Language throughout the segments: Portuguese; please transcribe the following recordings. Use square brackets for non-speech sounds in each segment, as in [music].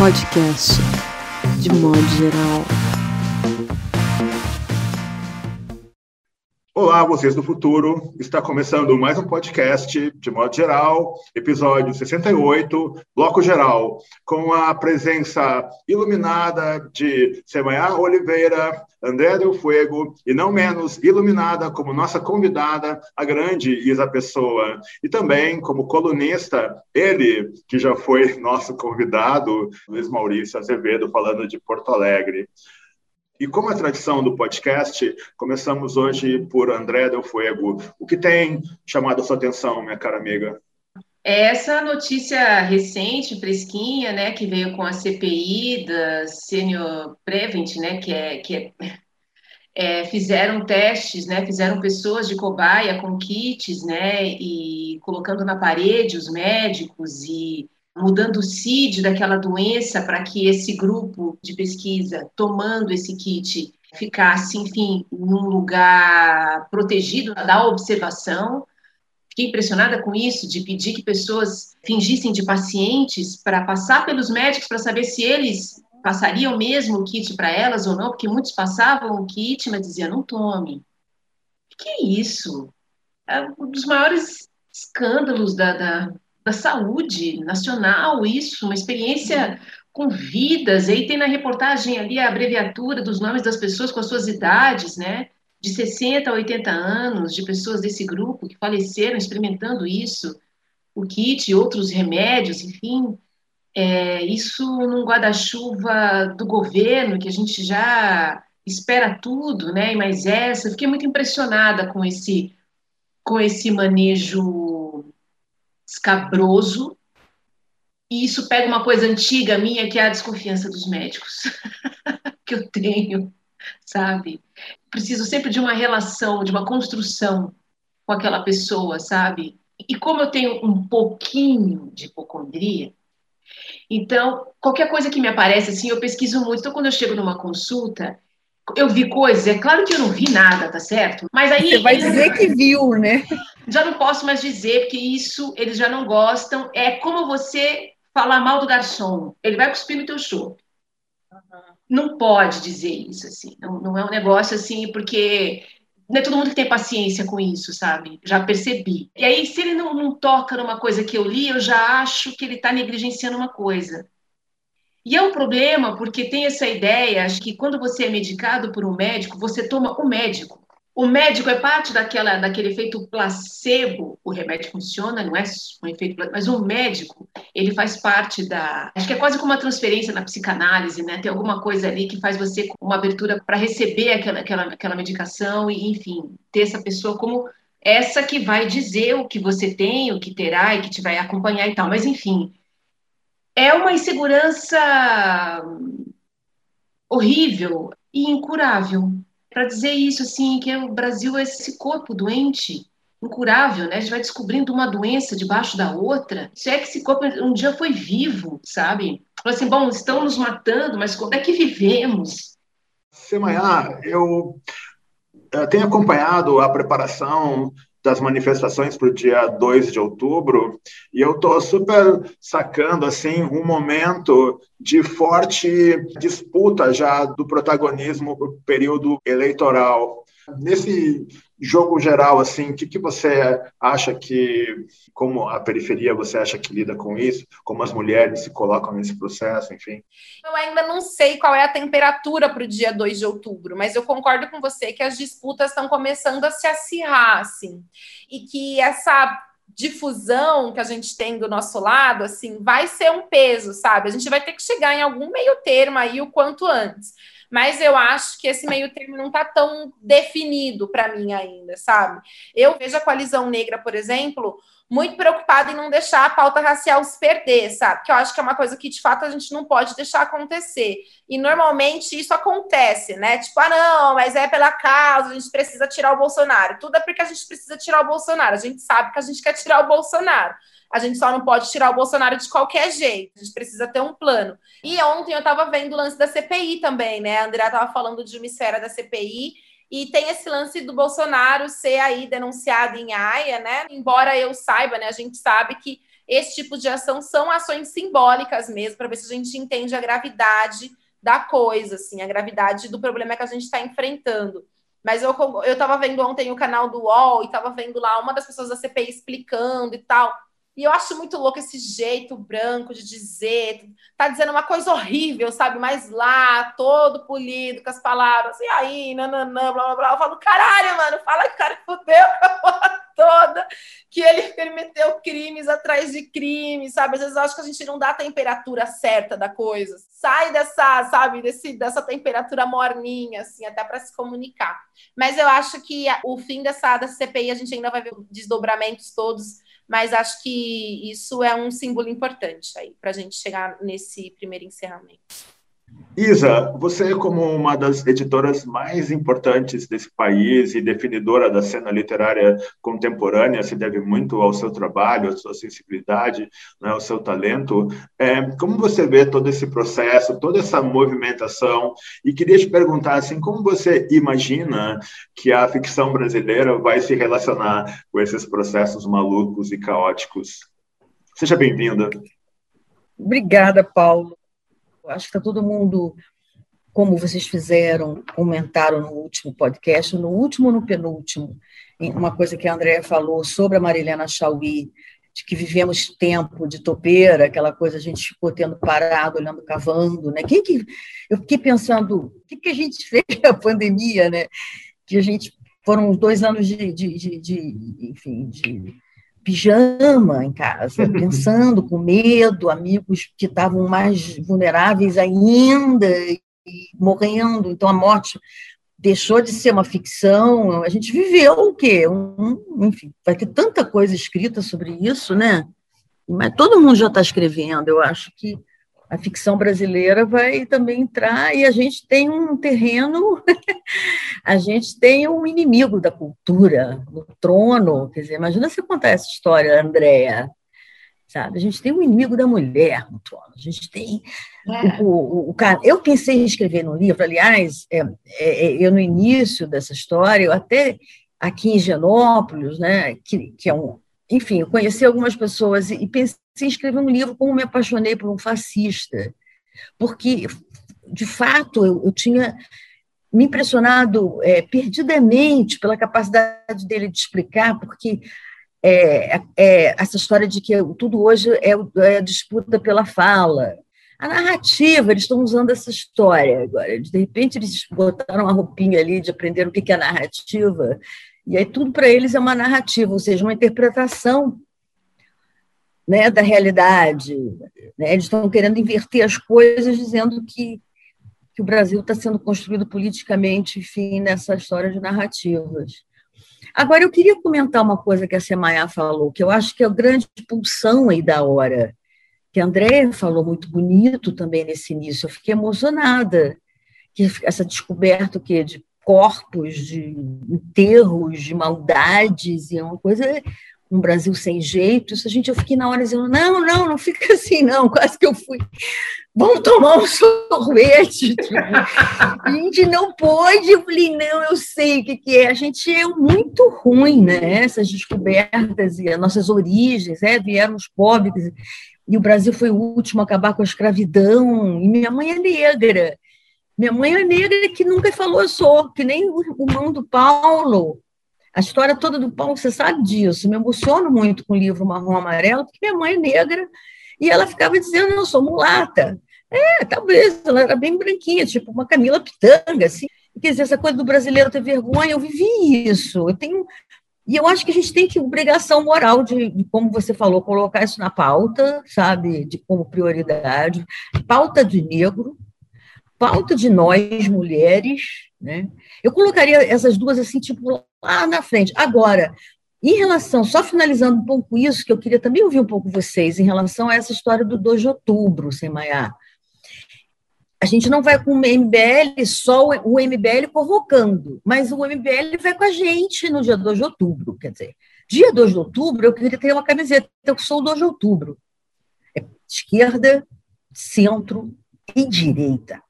podcast, de modo geral. Olá, vocês do futuro. Está começando mais um podcast de modo geral, episódio 68, bloco geral, com a presença iluminada de Semaia Oliveira, André Del Fuego e não menos iluminada como nossa convidada, a grande Isa Pessoa, e também como colunista, ele que já foi nosso convidado, Luiz Maurício Azevedo, falando de Porto Alegre. E como é tradição do podcast, começamos hoje por André Del Fuego. O que tem chamado a sua atenção, minha cara amiga? Essa notícia recente, fresquinha, né, que veio com a CPI da Senior Prevent, né, que é, que é, é, fizeram testes, né, fizeram pessoas de cobaia com kits, né, e colocando na parede os médicos e mudando o CID daquela doença para que esse grupo de pesquisa, tomando esse kit, ficasse, enfim, num lugar protegido da observação. Fiquei impressionada com isso, de pedir que pessoas fingissem de pacientes para passar pelos médicos para saber se eles passariam mesmo o kit para elas ou não, porque muitos passavam o kit, mas diziam, não tome. O que é isso? É um dos maiores escândalos da, da da saúde nacional, isso, uma experiência com vidas. E aí tem na reportagem ali a abreviatura dos nomes das pessoas com as suas idades, né? De 60 a 80 anos, de pessoas desse grupo que faleceram experimentando isso, o kit, outros remédios, enfim. É, isso num guarda-chuva do governo, que a gente já espera tudo, né? E mais essa. Fiquei muito impressionada com esse, com esse manejo escabroso. E isso pega uma coisa antiga minha, que é a desconfiança dos médicos, [laughs] que eu tenho, sabe? Preciso sempre de uma relação, de uma construção com aquela pessoa, sabe? E como eu tenho um pouquinho de hipocondria, então, qualquer coisa que me aparece, assim, eu pesquiso muito. Então, quando eu chego numa consulta, eu vi coisas, é claro que eu não vi nada, tá certo? Mas aí. Você vai dizer que viu, né? Já não posso mais dizer, porque isso eles já não gostam. É como você falar mal do garçom. Ele vai cuspir no teu show. Uhum. Não pode dizer isso, assim. Não, não é um negócio assim, porque não é todo mundo que tem paciência com isso, sabe? Já percebi. E aí, se ele não, não toca numa coisa que eu li, eu já acho que ele está negligenciando uma coisa. E é um problema porque tem essa ideia, acho que quando você é medicado por um médico, você toma o médico. O médico é parte daquela, daquele efeito placebo. O remédio funciona, não é um efeito placebo, mas o médico, ele faz parte da. Acho que é quase como uma transferência na psicanálise, né? Tem alguma coisa ali que faz você uma abertura para receber aquela, aquela, aquela medicação e, enfim, ter essa pessoa como essa que vai dizer o que você tem, o que terá e que te vai acompanhar e tal. Mas, enfim, é uma insegurança horrível e incurável. Para dizer isso, assim, que o Brasil é esse corpo doente, incurável, né? A gente vai descobrindo uma doença debaixo da outra. Se é que esse corpo um dia foi vivo, sabe? Falou assim, bom, estão nos matando, mas como é que vivemos? Semaia, eu, eu tenho acompanhado a preparação das manifestações para o dia 2 de outubro, e eu estou super sacando assim um momento de forte disputa já do protagonismo para o período eleitoral. Nesse jogo geral, assim, o que, que você acha que, como a periferia, você acha que lida com isso? Como as mulheres se colocam nesse processo, enfim? Eu ainda não sei qual é a temperatura para o dia 2 de outubro, mas eu concordo com você que as disputas estão começando a se acirrar, assim, e que essa difusão que a gente tem do nosso lado, assim, vai ser um peso, sabe? A gente vai ter que chegar em algum meio termo aí o quanto antes mas eu acho que esse meio termo não está tão definido para mim ainda, sabe? Eu vejo a coalizão negra, por exemplo, muito preocupada em não deixar a pauta racial se perder, sabe? Que eu acho que é uma coisa que de fato a gente não pode deixar acontecer. E normalmente isso acontece, né? Tipo, ah, não, mas é pela causa, a gente precisa tirar o Bolsonaro. Tudo é porque a gente precisa tirar o Bolsonaro. A gente sabe que a gente quer tirar o Bolsonaro. A gente só não pode tirar o Bolsonaro de qualquer jeito. A gente precisa ter um plano. E ontem eu estava vendo o lance da CPI também, né? A Andrea estava falando de uma esfera da CPI. E tem esse lance do Bolsonaro ser aí denunciado em Haia, né? Embora eu saiba, né? A gente sabe que esse tipo de ação são ações simbólicas mesmo, para ver se a gente entende a gravidade da coisa, assim, a gravidade do problema que a gente está enfrentando. Mas eu estava vendo ontem o canal do UOL e estava vendo lá uma das pessoas da CPI explicando e tal. E eu acho muito louco esse jeito branco de dizer, tá dizendo uma coisa horrível, sabe? Mas lá, todo polido, com as palavras, e aí, nananã, blá blá blá. Eu falo, caralho, mano, fala que o cara fudeu a porra toda, que ele meteu crimes atrás de crimes, sabe? Às vezes eu acho que a gente não dá a temperatura certa da coisa. Sai dessa, sabe, desse, dessa temperatura morninha, assim, até para se comunicar. Mas eu acho que o fim dessa, dessa CPI a gente ainda vai ver desdobramentos todos mas acho que isso é um símbolo importante aí para a gente chegar nesse primeiro encerramento. Isa, você como uma das editoras mais importantes desse país e definidora da cena literária contemporânea, se deve muito ao seu trabalho, à sua sensibilidade, né, ao seu talento. É, como você vê todo esse processo, toda essa movimentação? E queria te perguntar assim, como você imagina que a ficção brasileira vai se relacionar com esses processos malucos e caóticos? Seja bem-vinda. Obrigada, Paulo. Acho que está todo mundo, como vocês fizeram, comentaram no último podcast, no último ou no penúltimo, uma coisa que a Andrea falou sobre a Marilena Chauí, de que vivemos tempo de topeira, aquela coisa a gente ficou tendo parado, olhando, cavando, né? Quem que eu fiquei pensando, o que, que a gente [laughs] fez a pandemia, né? Que a gente foram dois anos de, de, de, de enfim, de pijama em casa, [laughs] pensando com medo, amigos que estavam mais vulneráveis ainda e morrendo. Então a morte deixou de ser uma ficção. A gente viveu o quê? Um, enfim, vai ter tanta coisa escrita sobre isso, né? Mas todo mundo já está escrevendo. Eu acho que a ficção brasileira vai também entrar e a gente tem um terreno, [laughs] a gente tem um inimigo da cultura, no trono. Quer dizer, imagina você contar essa história, Andréa. Sabe? A gente tem um inimigo da mulher no trono. A gente tem é. o, o, o, cara. Eu pensei em escrever no livro, aliás, é, é, é, eu no início dessa história, eu até aqui em Genópolis, né, que, que é um, enfim, eu conheci algumas pessoas e pensei em escrever um livro como me apaixonei por um fascista, porque, de fato, eu, eu tinha me impressionado é, perdidamente pela capacidade dele de explicar, porque é, é, essa história de que tudo hoje é, é disputa pela fala. A narrativa, eles estão usando essa história agora. De repente, eles botaram uma roupinha ali de aprender o que é narrativa e aí tudo para eles é uma narrativa, ou seja, uma interpretação né, da realidade. Né? Eles estão querendo inverter as coisas, dizendo que, que o Brasil está sendo construído politicamente, enfim, nessa história de narrativas. Agora, eu queria comentar uma coisa que a Semaia falou, que eu acho que é a grande pulsão aí da hora, que a Andréia falou muito bonito também nesse início. Eu fiquei emocionada que essa descoberta que de corpos, de enterros, de maldades, e é uma coisa, um Brasil sem jeito. Isso gente, eu fiquei na hora dizendo, não, não, não fica [laughs] assim, não, quase que eu fui. Vamos tomar um [laughs] sorvete. Tipo, a gente não pode. Eu falei, não, eu sei o que, que é. A gente é muito ruim, né? Essas descobertas e as nossas origens, né? Vieram os pobres, e o Brasil foi o último a acabar com a escravidão, e minha mãe é negra. Minha mãe é negra que nunca falou sou, que nem o irmão do Paulo. A história toda do Paulo, você sabe disso. Me emociono muito com o livro Marrom Amarelo, porque minha mãe é negra e ela ficava dizendo: Eu sou mulata. É, talvez, ela era bem branquinha, tipo uma Camila Pitanga, assim. Quer dizer, essa coisa do brasileiro ter vergonha, eu vivi isso. Eu tenho. E eu acho que a gente tem que obrigação moral de, de, como você falou, colocar isso na pauta, sabe, de como prioridade, pauta de negro, pauta de nós, mulheres, né? Eu colocaria essas duas assim, tipo, lá na frente. Agora, em relação, só finalizando um pouco isso, que eu queria também ouvir um pouco vocês, em relação a essa história do 2 de outubro, sem Maiá. A gente não vai com o MBL, só o MBL convocando, mas o MBL vai com a gente no dia 2 de outubro. Quer dizer, dia 2 de outubro, eu queria ter uma camiseta, eu sou o 2 de outubro. É esquerda, centro e direita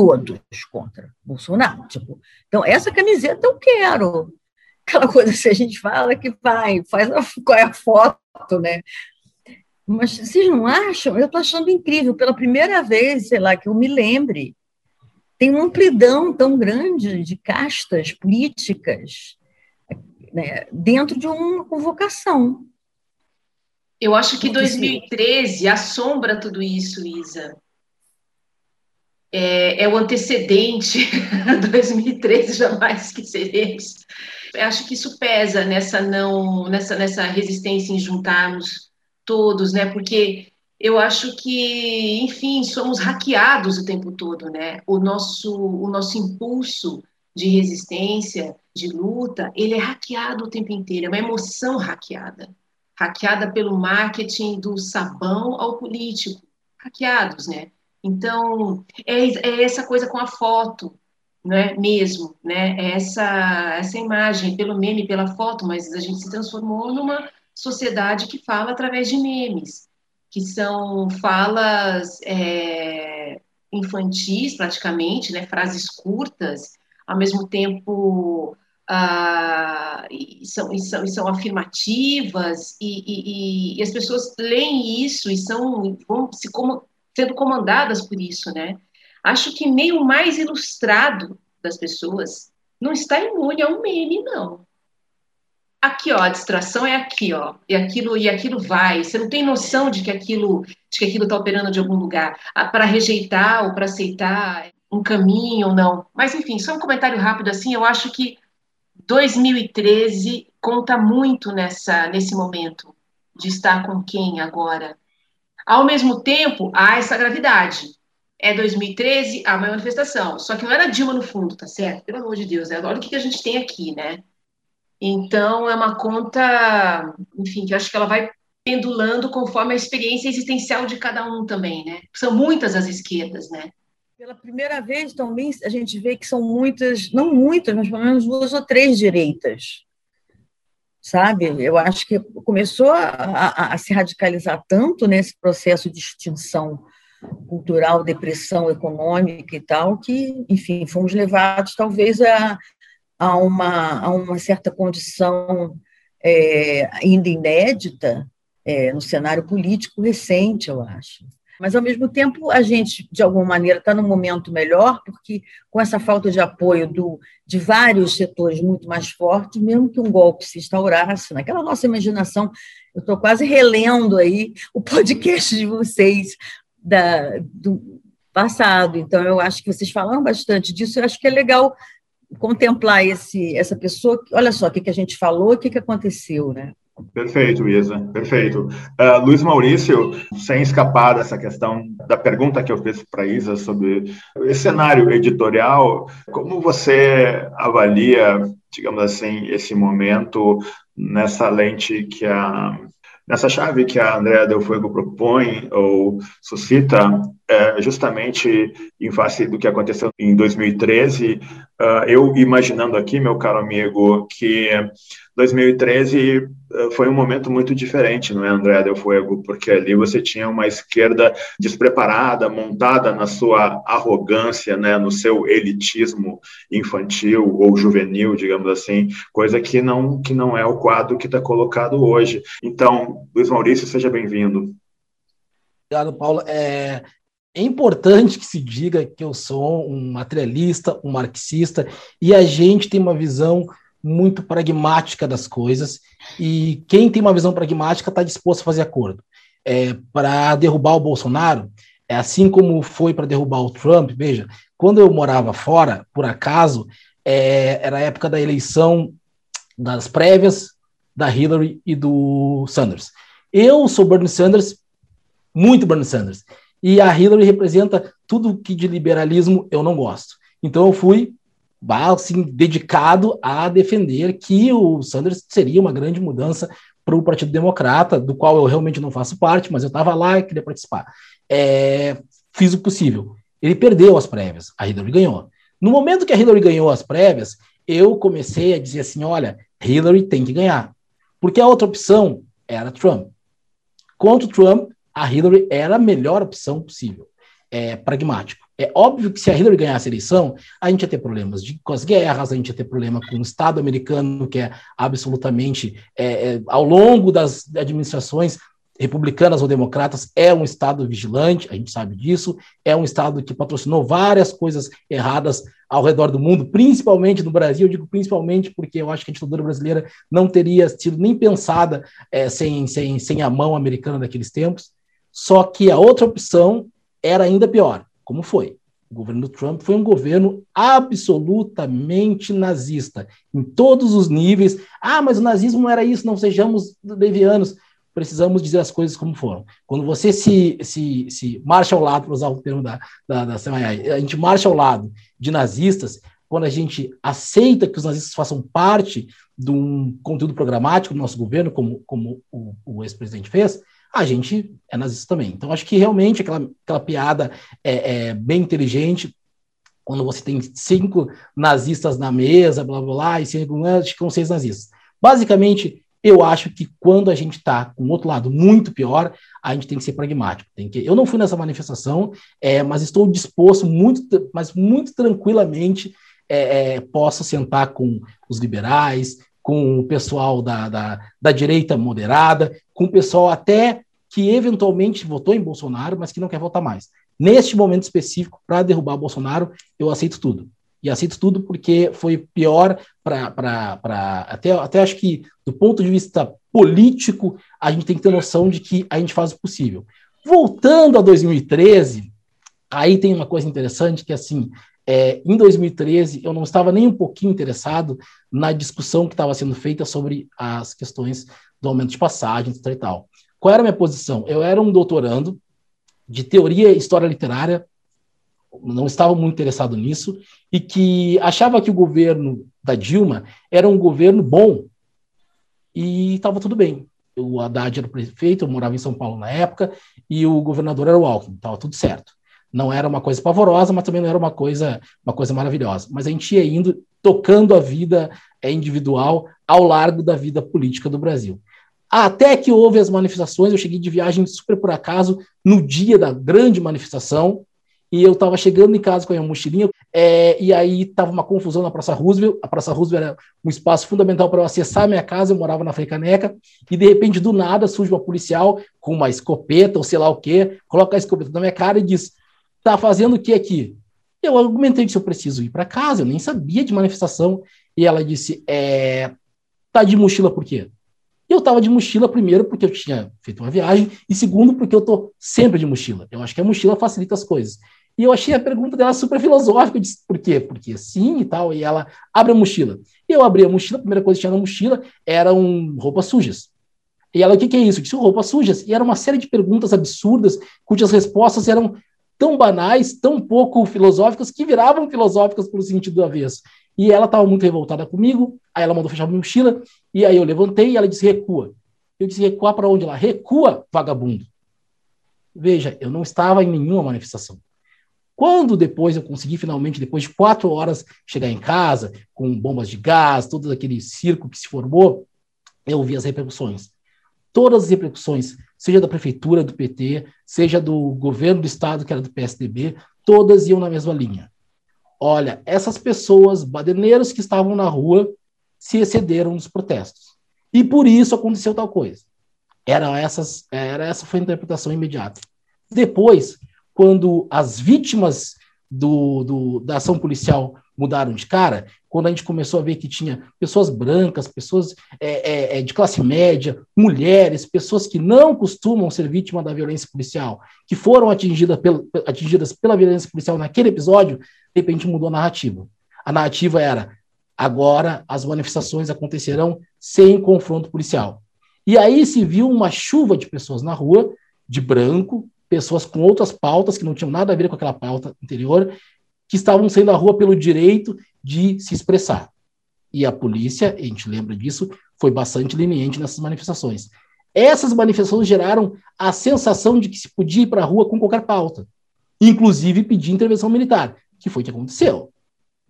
todos contra Bolsonaro. Tipo, então, essa camiseta eu quero. Aquela coisa que a gente fala que vai, faz a, qual é a foto, né? Mas vocês não acham? Eu estou achando incrível. Pela primeira vez, sei lá, que eu me lembre, tem uma amplidão tão grande de castas políticas né, dentro de uma convocação. Eu acho que 2013 assombra tudo isso, Isa. É, é o antecedente [laughs] 2013 jamais esqueceremos. Eu acho que isso pesa nessa não nessa nessa resistência em juntarmos todos, né? Porque eu acho que, enfim, somos hackeados o tempo todo, né? O nosso o nosso impulso de resistência, de luta, ele é hackeado o tempo inteiro, é uma emoção hackeada. Hackeada pelo marketing do sabão ao político. Hackeados, né? Então, é, é essa coisa com a foto, né, mesmo, né, é essa, essa imagem, pelo meme, pela foto, mas a gente se transformou numa sociedade que fala através de memes, que são falas é, infantis, praticamente, né, frases curtas, ao mesmo tempo ah, e são, e são, e são afirmativas, e, e, as pessoas leem isso e são, vão se como, sendo comandadas por isso, né? Acho que nem o mais ilustrado das pessoas não está imune a um meme, não. Aqui, ó, a distração é aqui, ó, e aquilo e aquilo vai. Você não tem noção de que aquilo, de que aquilo está operando de algum lugar ah, para rejeitar ou para aceitar um caminho ou não. Mas enfim, só um comentário rápido assim. Eu acho que 2013 conta muito nessa nesse momento de estar com quem agora. Ao mesmo tempo, há essa gravidade é 2013 a manifestação. Só que não era Dilma no fundo, tá certo? Pelo amor de Deus, né? olha o que a gente tem aqui, né? Então, é uma conta, enfim, que eu acho que ela vai pendulando conforme a experiência existencial de cada um também, né? São muitas as esquerdas, né? Pela primeira vez também a gente vê que são muitas, não muitas, mas pelo menos duas ou três direitas. Sabe? Eu acho que começou a, a, a se radicalizar tanto nesse processo de extinção cultural, depressão econômica e tal, que, enfim, fomos levados talvez a, a, uma, a uma certa condição é, ainda inédita é, no cenário político recente, eu acho. Mas, ao mesmo tempo, a gente, de alguma maneira, está num momento melhor, porque com essa falta de apoio do, de vários setores muito mais fortes, mesmo que um golpe se instaurasse, naquela nossa imaginação, eu estou quase relendo aí o podcast de vocês, da, do passado. Então, eu acho que vocês falaram bastante disso, eu acho que é legal contemplar esse, essa pessoa, olha só o que, que a gente falou, o que, que aconteceu, né? Perfeito, Isa, perfeito. Uh, Luiz Maurício, sem escapar dessa questão da pergunta que eu fiz para Isa sobre esse cenário editorial, como você avalia, digamos assim, esse momento nessa lente que a Nessa chave que a Andrea Del Fuego propõe ou suscita, é, justamente em face do que aconteceu em 2013, uh, eu imaginando aqui, meu caro amigo, que 2013 eh, foi um momento muito diferente, não é, André Del Fuego? Porque ali você tinha uma esquerda despreparada, montada na sua arrogância, né, no seu elitismo infantil ou juvenil, digamos assim, coisa que não, que não é o quadro que está colocado hoje. Então, Luiz Maurício, seja bem-vindo. Obrigado, Paulo. É, é importante que se diga que eu sou um materialista, um marxista, e a gente tem uma visão muito pragmática das coisas, e quem tem uma visão pragmática está disposto a fazer acordo. É, para derrubar o Bolsonaro, é assim como foi para derrubar o Trump, veja, quando eu morava fora, por acaso, é, era a época da eleição das prévias da Hillary e do Sanders. Eu sou Bernie Sanders, muito Bernie Sanders, e a Hillary representa tudo que de liberalismo eu não gosto. Então eu fui assim, dedicado a defender que o Sanders seria uma grande mudança para o Partido Democrata, do qual eu realmente não faço parte, mas eu estava lá e queria participar. É, fiz o possível. Ele perdeu as prévias, a Hillary ganhou. No momento que a Hillary ganhou as prévias, eu comecei a dizer assim: olha, Hillary tem que ganhar. Porque a outra opção era Trump. Contra o Trump, a Hillary era a melhor opção possível. É pragmático. É óbvio que se a Hillary ganhasse a eleição, a gente ia ter problemas de, com as guerras, a gente ia ter problema com o Estado americano, que é absolutamente, é, é, ao longo das administrações, republicanas ou democratas, é um Estado vigilante, a gente sabe disso, é um Estado que patrocinou várias coisas erradas ao redor do mundo, principalmente no Brasil, eu digo principalmente porque eu acho que a ditadura brasileira não teria sido nem pensada é, sem, sem, sem a mão americana daqueles tempos, só que a outra opção era ainda pior, como foi? O governo do Trump foi um governo absolutamente nazista, em todos os níveis. Ah, mas o nazismo não era isso, não sejamos levianos precisamos dizer as coisas como foram. Quando você se, se, se marcha ao lado, para usar o termo da, da, da a gente marcha ao lado de nazistas, quando a gente aceita que os nazistas façam parte de um conteúdo programático do nosso governo, como, como o, o ex-presidente fez, a gente é nazista também. Então, acho que realmente aquela, aquela piada é, é bem inteligente, quando você tem cinco nazistas na mesa, blá blá blá, e cinco, ficam seis nazistas. Basicamente, eu acho que quando a gente está com outro lado muito pior, a gente tem que ser pragmático. Tem que, eu não fui nessa manifestação, é, mas estou disposto muito, mas muito tranquilamente é, é, posso sentar com os liberais, com o pessoal da, da, da direita moderada, com o pessoal até que eventualmente votou em Bolsonaro, mas que não quer votar mais. Neste momento específico, para derrubar Bolsonaro, eu aceito tudo e aceito tudo porque foi pior para. Até, até acho que, do ponto de vista político, a gente tem que ter noção de que a gente faz o possível. Voltando a 2013, aí tem uma coisa interessante que, assim, é, em 2013, eu não estava nem um pouquinho interessado na discussão que estava sendo feita sobre as questões do aumento de passagens e tal. Qual era a minha posição? Eu era um doutorando de teoria e história literária não estava muito interessado nisso e que achava que o governo da Dilma era um governo bom e estava tudo bem. O Haddad era prefeito, eu morava em São Paulo na época e o governador era o Alckmin, estava tudo certo. Não era uma coisa pavorosa, mas também não era uma coisa, uma coisa maravilhosa. Mas a gente ia indo, tocando a vida é, individual ao largo da vida política do Brasil. Até que houve as manifestações, eu cheguei de viagem super por acaso no dia da grande manifestação, e eu estava chegando em casa com a minha mochilinha, é, e aí estava uma confusão na Praça Roosevelt. A Praça Roosevelt era um espaço fundamental para eu acessar a minha casa, eu morava na Frecaneca, e de repente, do nada, surge uma policial com uma escopeta ou sei lá o quê, coloca a escopeta na minha cara e diz: tá fazendo o que aqui? Eu argumentei que se eu preciso ir para casa, eu nem sabia de manifestação, e ela disse: é, tá de mochila por quê? Eu estava de mochila, primeiro, porque eu tinha feito uma viagem, e segundo, porque eu estou sempre de mochila. Eu acho que a mochila facilita as coisas. E eu achei a pergunta dela super filosófica. Eu disse, por quê? Porque sim e tal. E ela abre a mochila. Eu abri a mochila, a primeira coisa que tinha na mochila eram roupas sujas. E ela, o que, que é isso? Eu disse, roupas sujas. E era uma série de perguntas absurdas, cujas respostas eram tão banais, tão pouco filosóficas, que viravam filosóficas pelo sentido do avesso. E ela estava muito revoltada comigo, aí ela mandou fechar minha mochila, e aí eu levantei e ela disse, recua. Eu disse, recuar para onde? Ela, recua, vagabundo. Veja, eu não estava em nenhuma manifestação. Quando depois eu consegui finalmente, depois de quatro horas, chegar em casa, com bombas de gás, todo aquele circo que se formou, eu vi as repercussões. Todas as repercussões, seja da prefeitura do PT, seja do governo do estado, que era do PSDB, todas iam na mesma linha. Olha, essas pessoas, baderneiros que estavam na rua, se excederam nos protestos. E por isso aconteceu tal coisa. Era, essas, era essa foi a interpretação imediata. Depois, quando as vítimas do, do, da ação policial mudaram de cara, quando a gente começou a ver que tinha pessoas brancas, pessoas é, é, é, de classe média, mulheres, pessoas que não costumam ser vítimas da violência policial, que foram atingidas, pelo, atingidas pela violência policial naquele episódio, de repente mudou a narrativa. A narrativa era: agora as manifestações acontecerão sem confronto policial. E aí se viu uma chuva de pessoas na rua, de branco, pessoas com outras pautas que não tinham nada a ver com aquela pauta anterior, que estavam saindo à rua pelo direito de se expressar. E a polícia, a gente lembra disso, foi bastante leniente nessas manifestações. Essas manifestações geraram a sensação de que se podia ir para a rua com qualquer pauta, inclusive pedir intervenção militar, que foi o que aconteceu.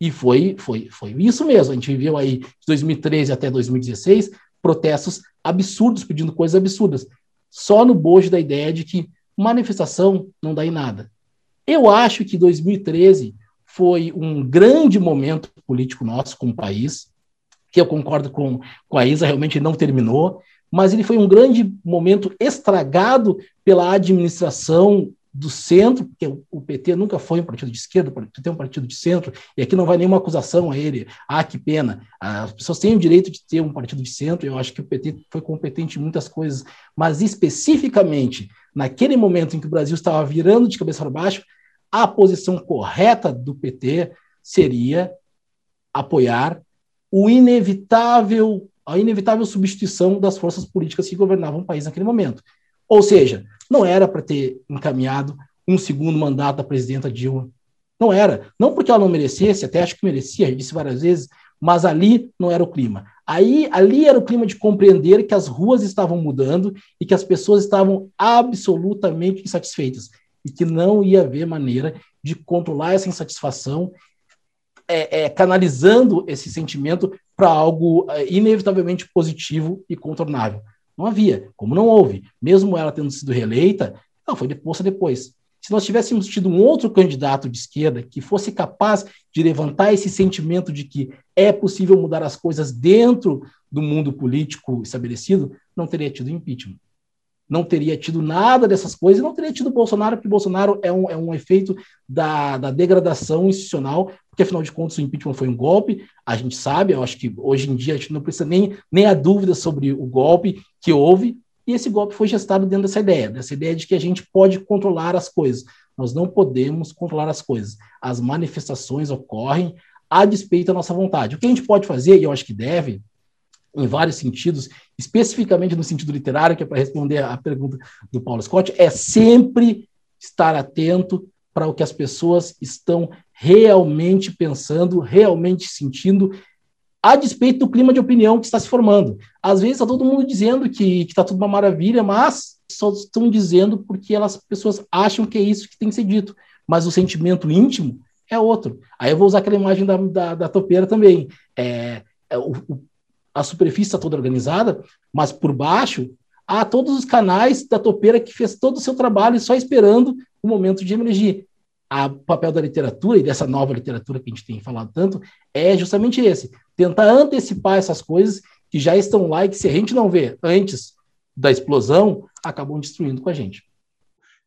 E foi, foi, foi isso mesmo. A gente viveu aí de 2013 até 2016 protestos absurdos pedindo coisas absurdas, só no bojo da ideia de que manifestação não dá em nada. Eu acho que 2013 foi um grande momento político nosso como país, que eu concordo com, com a Isa, realmente não terminou. mas ele foi um grande momento estragado pela administração do centro, porque o PT nunca foi um partido de esquerda, o PT um partido de centro, e aqui não vai nenhuma acusação a ele. Ah, que pena. As pessoas têm o direito de ter um partido de centro, eu acho que o PT foi competente em muitas coisas, mas especificamente naquele momento em que o Brasil estava virando de cabeça para baixo, a posição correta do PT seria apoiar o inevitável, a inevitável substituição das forças políticas que governavam o país naquele momento. Ou seja, não era para ter encaminhado um segundo mandato da presidenta Dilma. Não era. Não porque ela não merecesse, até acho que merecia, disse várias vezes, mas ali não era o clima. Aí, ali era o clima de compreender que as ruas estavam mudando e que as pessoas estavam absolutamente insatisfeitas e que não ia haver maneira de controlar essa insatisfação, é, é, canalizando esse sentimento para algo é, inevitavelmente positivo e contornável. Não havia, como não houve. Mesmo ela tendo sido reeleita, não, foi deposta depois. Se nós tivéssemos tido um outro candidato de esquerda que fosse capaz de levantar esse sentimento de que é possível mudar as coisas dentro do mundo político estabelecido, não teria tido impeachment não teria tido nada dessas coisas não teria tido Bolsonaro, porque Bolsonaro é um, é um efeito da, da degradação institucional, porque afinal de contas o impeachment foi um golpe, a gente sabe, eu acho que hoje em dia a gente não precisa nem, nem a dúvida sobre o golpe que houve, e esse golpe foi gestado dentro dessa ideia, dessa ideia de que a gente pode controlar as coisas. Nós não podemos controlar as coisas. As manifestações ocorrem a despeito da nossa vontade. O que a gente pode fazer, e eu acho que deve, em vários sentidos, especificamente no sentido literário, que é para responder à pergunta do Paulo Scott, é sempre estar atento para o que as pessoas estão realmente pensando, realmente sentindo, a despeito do clima de opinião que está se formando. Às vezes está todo mundo dizendo que está tudo uma maravilha, mas só estão dizendo porque elas pessoas acham que é isso que tem que ser dito. Mas o sentimento íntimo é outro. Aí eu vou usar aquela imagem da, da, da topeira também. É, é o a superfície está toda organizada, mas por baixo há todos os canais da topeira que fez todo o seu trabalho só esperando o momento de emergir. O papel da literatura e dessa nova literatura que a gente tem falado tanto é justamente esse: tentar antecipar essas coisas que já estão lá e que, se a gente não vê antes da explosão, acabam destruindo com a gente.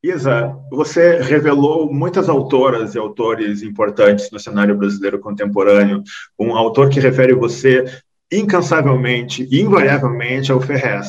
Isa, você revelou muitas autoras e autores importantes no cenário brasileiro contemporâneo. Um autor que refere você incansavelmente, invariavelmente ao Ferrez.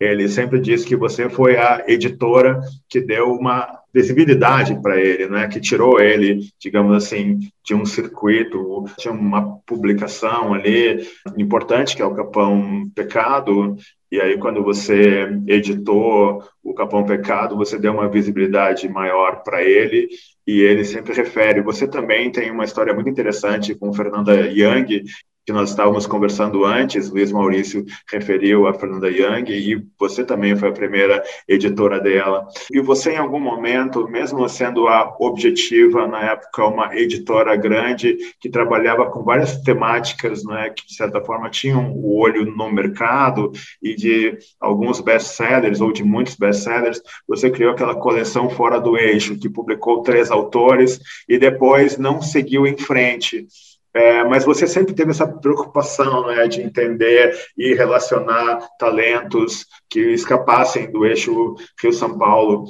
Ele sempre disse que você foi a editora que deu uma visibilidade para ele, né? Que tirou ele, digamos assim, de um circuito, tinha uma publicação ali importante que é o Capão Pecado. E aí quando você editou o Capão Pecado, você deu uma visibilidade maior para ele e ele sempre refere. Você também tem uma história muito interessante com Fernanda Young, que nós estávamos conversando antes, Luiz Maurício referiu a Fernanda Young, e você também foi a primeira editora dela. E você, em algum momento, mesmo sendo a Objetiva, na época, uma editora grande, que trabalhava com várias temáticas, né, que, de certa forma, tinham o olho no mercado, e de alguns best-sellers, ou de muitos best-sellers, você criou aquela coleção Fora do Eixo, que publicou três autores, e depois não seguiu em frente. É, mas você sempre teve essa preocupação né, de entender e relacionar talentos que escapassem do eixo Rio-São Paulo.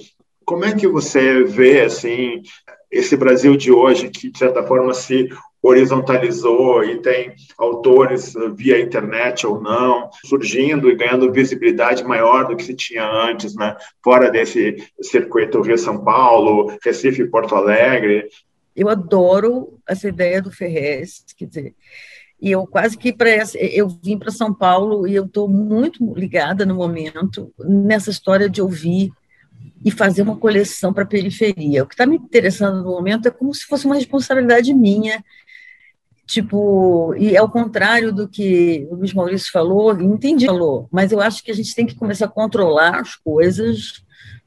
Como é que você vê assim esse Brasil de hoje que de certa forma se horizontalizou e tem autores via internet ou não surgindo e ganhando visibilidade maior do que se tinha antes, né? Fora desse circuito Rio São Paulo, Recife, Porto Alegre, eu adoro essa ideia do Ferrez, quer dizer, e eu quase que para eu vim para São Paulo e eu estou muito ligada no momento nessa história de ouvir e fazer uma coleção para a periferia. O que está me interessando no momento é como se fosse uma responsabilidade minha, tipo, e é o contrário do que o Luiz Maurício falou, entendi, falou, mas eu acho que a gente tem que começar a controlar as coisas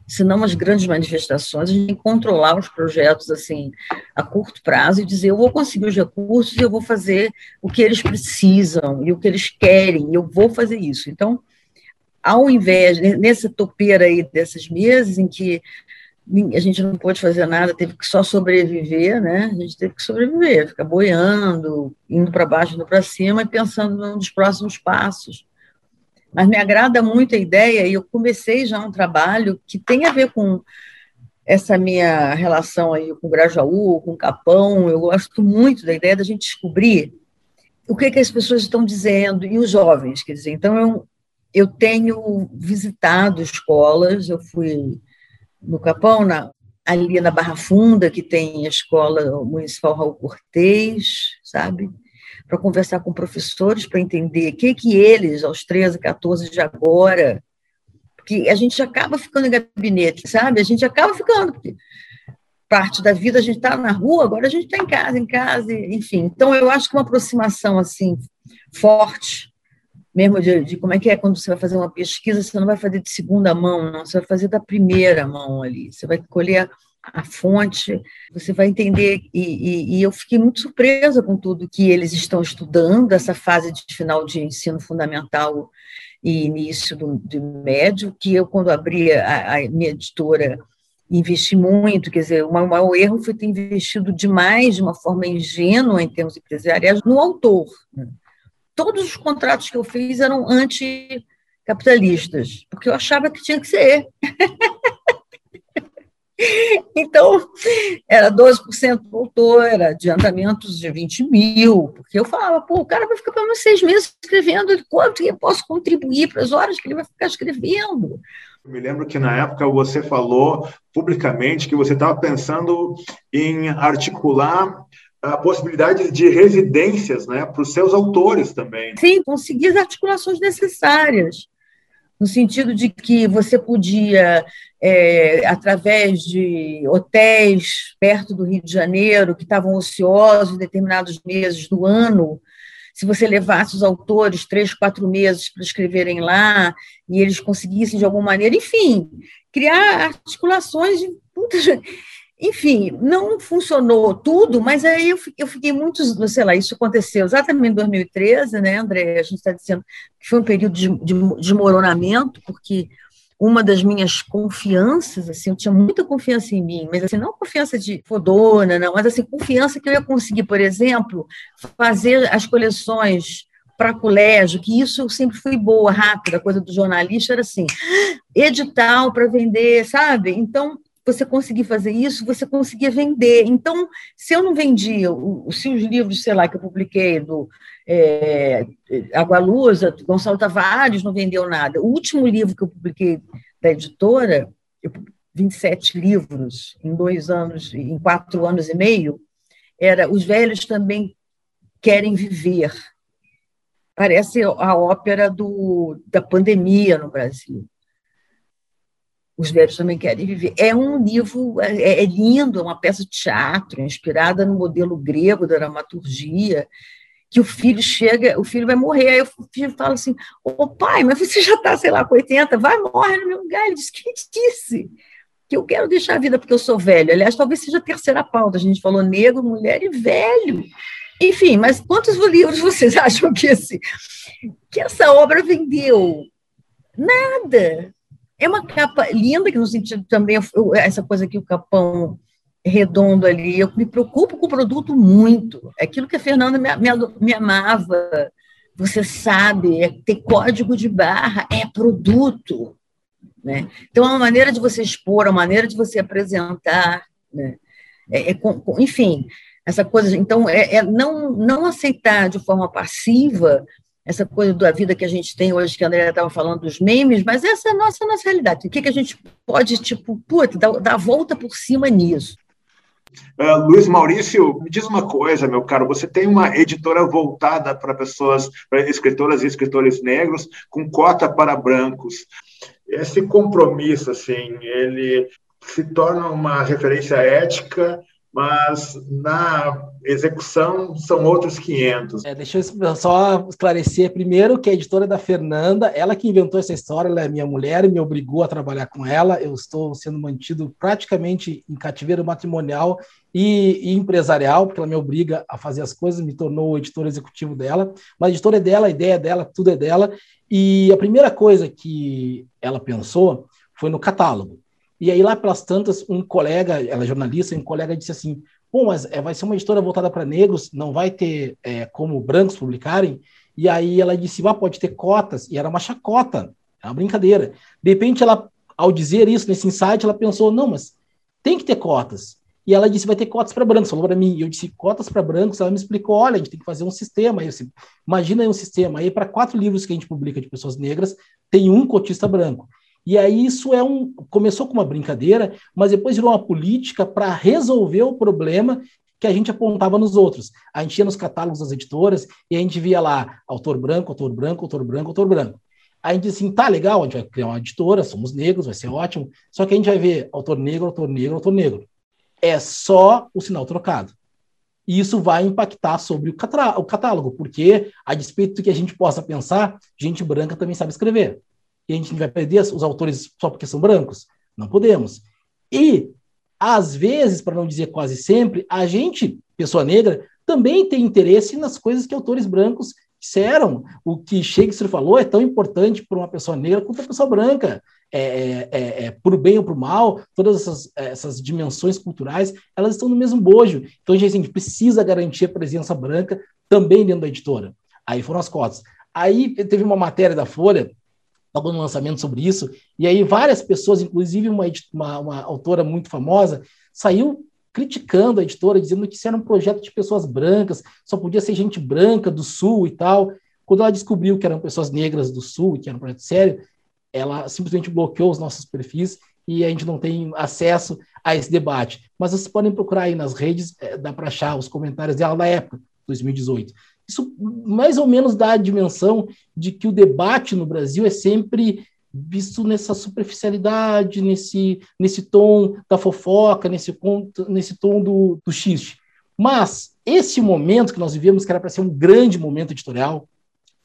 se não as grandes manifestações, a gente tem que controlar os projetos assim a curto prazo e dizer eu vou conseguir os recursos e eu vou fazer o que eles precisam e o que eles querem, eu vou fazer isso. Então, ao invés, nessa topeira aí desses meses em que a gente não pôde fazer nada, teve que só sobreviver, né? A gente teve que sobreviver, ficar boiando, indo para baixo, indo para cima e pensando nos próximos passos Mas me agrada muito a ideia, e eu comecei já um trabalho que tem a ver com essa minha relação aí com Grajaú, com o Capão. Eu gosto muito da ideia da gente descobrir o que, que as pessoas estão dizendo, e os jovens, quer dizer, então eu, eu tenho visitado escolas, eu fui no Capão, na, ali na Barra Funda, que tem a escola municipal Raul Cortez, sabe? Para conversar com professores, para entender o que, que eles, aos 13, 14 de agora, porque a gente acaba ficando em gabinete, sabe? A gente acaba ficando, porque parte da vida a gente está na rua, agora a gente está em casa, em casa, enfim. Então, eu acho que uma aproximação assim forte, mesmo de, de, como é que é quando você vai fazer uma pesquisa, você não vai fazer de segunda mão, não, você vai fazer da primeira mão ali, você vai colher a, fonte, você vai entender, e, e, e, eu fiquei muito surpresa com tudo que eles estão estudando, essa fase de final de ensino fundamental e início do, do médio, que eu, quando abri a, a minha editora, investi muito, quer dizer, o maior erro foi ter investido demais, de uma forma ingênua em termos empresariais, no autor. Né? Todos os contratos que eu fiz eram anticapitalistas, porque eu achava que tinha que ser. [laughs] [laughs] Então, era 12% do autor, era adiantamentos de 20 mil, porque eu falava, pô, o cara vai ficar para seis meses escrevendo, quanto eu posso contribuir para as horas que ele vai ficar escrevendo? Eu me lembro que na época você falou publicamente que você estava pensando em articular a possibilidade de residências né, para os seus autores também. Sim, conseguir as articulações necessárias, no sentido de que você podia, é, através de hotéis perto do Rio de Janeiro, que estavam ociosos em determinados meses do ano, se você levasse os autores três, quatro meses para escreverem lá, e eles conseguissem de alguma maneira, enfim, criar articulações de. Enfim, não funcionou tudo, mas aí eu, eu fiquei muito, sei lá, isso aconteceu exatamente em 2013, né, André? A gente está dizendo que foi um período de, de desmoronamento, porque uma das minhas confianças, assim, eu tinha muita confiança em mim, mas assim, não confiança de fodona, não, mas assim, confiança que eu ia conseguir, por exemplo, fazer as coleções para colégio, que isso sempre fui boa, rápida, a coisa do jornalista era assim, edital para vender, sabe? Então, você conseguir fazer isso, você conseguia vender. Então, se eu não vendia, se os livros, sei lá, que eu publiquei do é, Água Lusa, Gonçalo Tavares não vendeu nada. O último livro que eu publiquei da editora, eu, 27 livros em dois anos, em quatro anos e meio, era Os Velhos Também Querem Viver. Parece a ópera do, da pandemia no Brasil. Os Velhos Também Querem Viver. É um livro, é, é lindo, é uma peça de teatro, inspirada no modelo grego da dramaturgia, que o filho chega, o filho vai morrer, aí o filho fala assim, ô pai, mas você já está, sei lá, com 80, vai, morre no meu lugar. Ele disse, quem disse? Que eu quero deixar a vida porque eu sou velho. Aliás, talvez seja a terceira pauta, a gente falou negro, mulher e velho. Enfim, mas quantos livros vocês [laughs] acham que, esse, que essa obra vendeu? Nada. É uma capa linda, que no sentido também, essa coisa que o Capão redondo ali. Eu me preocupo com o produto muito. É aquilo que a Fernanda me, me, me amava. Você sabe, é ter código de barra é produto. Né? Então, é uma maneira de você expor, é uma maneira de você apresentar. Né? É, é com, com, enfim, essa coisa. Então, é, é, não, não aceitar de forma passiva essa coisa da vida que a gente tem hoje, que a Andrea estava falando dos memes, mas essa é a nossa, nossa realidade. O que, que a gente pode, tipo, puta, dar, dar a volta por cima nisso? Uh, Luiz Maurício, me diz uma coisa, meu caro, você tem uma editora voltada para pessoas, para escritoras e escritores negros, com cota para brancos. Esse compromisso, assim, ele se torna uma referência ética mas na execução são outros 500. É, deixa eu só esclarecer primeiro que a editora é da Fernanda, ela que inventou essa história, ela é minha mulher, me obrigou a trabalhar com ela, eu estou sendo mantido praticamente em cativeiro matrimonial e, e empresarial, porque ela me obriga a fazer as coisas, me tornou o editor executivo dela, mas a editora é dela, a ideia é dela, tudo é dela, e a primeira coisa que ela pensou foi no catálogo. E aí, lá pelas tantas, um colega, ela é jornalista, um colega disse assim: Pô, mas é, vai ser uma editora voltada para negros, não vai ter é, como brancos publicarem? E aí ela disse, ah, pode ter cotas, e era uma chacota, era uma brincadeira. De repente, ela, ao dizer isso nesse insight, ela pensou, não, mas tem que ter cotas. E ela disse, vai ter cotas para brancos, falou para mim. E eu disse, cotas para brancos? Ela me explicou, olha, a gente tem que fazer um sistema. Aí disse, imagina aí um sistema. Aí, para quatro livros que a gente publica de pessoas negras, tem um cotista branco. E aí isso é um começou com uma brincadeira, mas depois virou uma política para resolver o problema que a gente apontava nos outros. A gente ia nos catálogos das editoras e a gente via lá autor branco, autor branco, autor branco, autor branco. A gente disse assim, tá legal, a gente vai criar uma editora, somos negros, vai ser ótimo. Só que a gente vai ver autor negro, autor negro, autor negro. É só o sinal trocado. E isso vai impactar sobre o, o catálogo, porque, a despeito do que a gente possa pensar, gente branca também sabe escrever e a gente vai perder os autores só porque são brancos? Não podemos. E, às vezes, para não dizer quase sempre, a gente, pessoa negra, também tem interesse nas coisas que autores brancos disseram. O que Shakespeare falou é tão importante para uma pessoa negra quanto uma pessoa branca. É, é, é, é por bem ou por mal, todas essas, essas dimensões culturais, elas estão no mesmo bojo. Então, a gente, a gente precisa garantir a presença branca também dentro da editora. Aí foram as cotas. Aí teve uma matéria da Folha logo no lançamento sobre isso, e aí várias pessoas, inclusive uma, uma, uma autora muito famosa, saiu criticando a editora, dizendo que isso era um projeto de pessoas brancas, só podia ser gente branca do Sul e tal. Quando ela descobriu que eram pessoas negras do Sul, que era um projeto sério, ela simplesmente bloqueou os nossos perfis e a gente não tem acesso a esse debate. Mas vocês podem procurar aí nas redes, é, dá para achar os comentários dela da época, 2018. Isso mais ou menos dá a dimensão de que o debate no Brasil é sempre visto nessa superficialidade, nesse, nesse tom da fofoca, nesse, nesse tom do, do xiste. Mas esse momento que nós vivemos, que era para ser um grande momento editorial,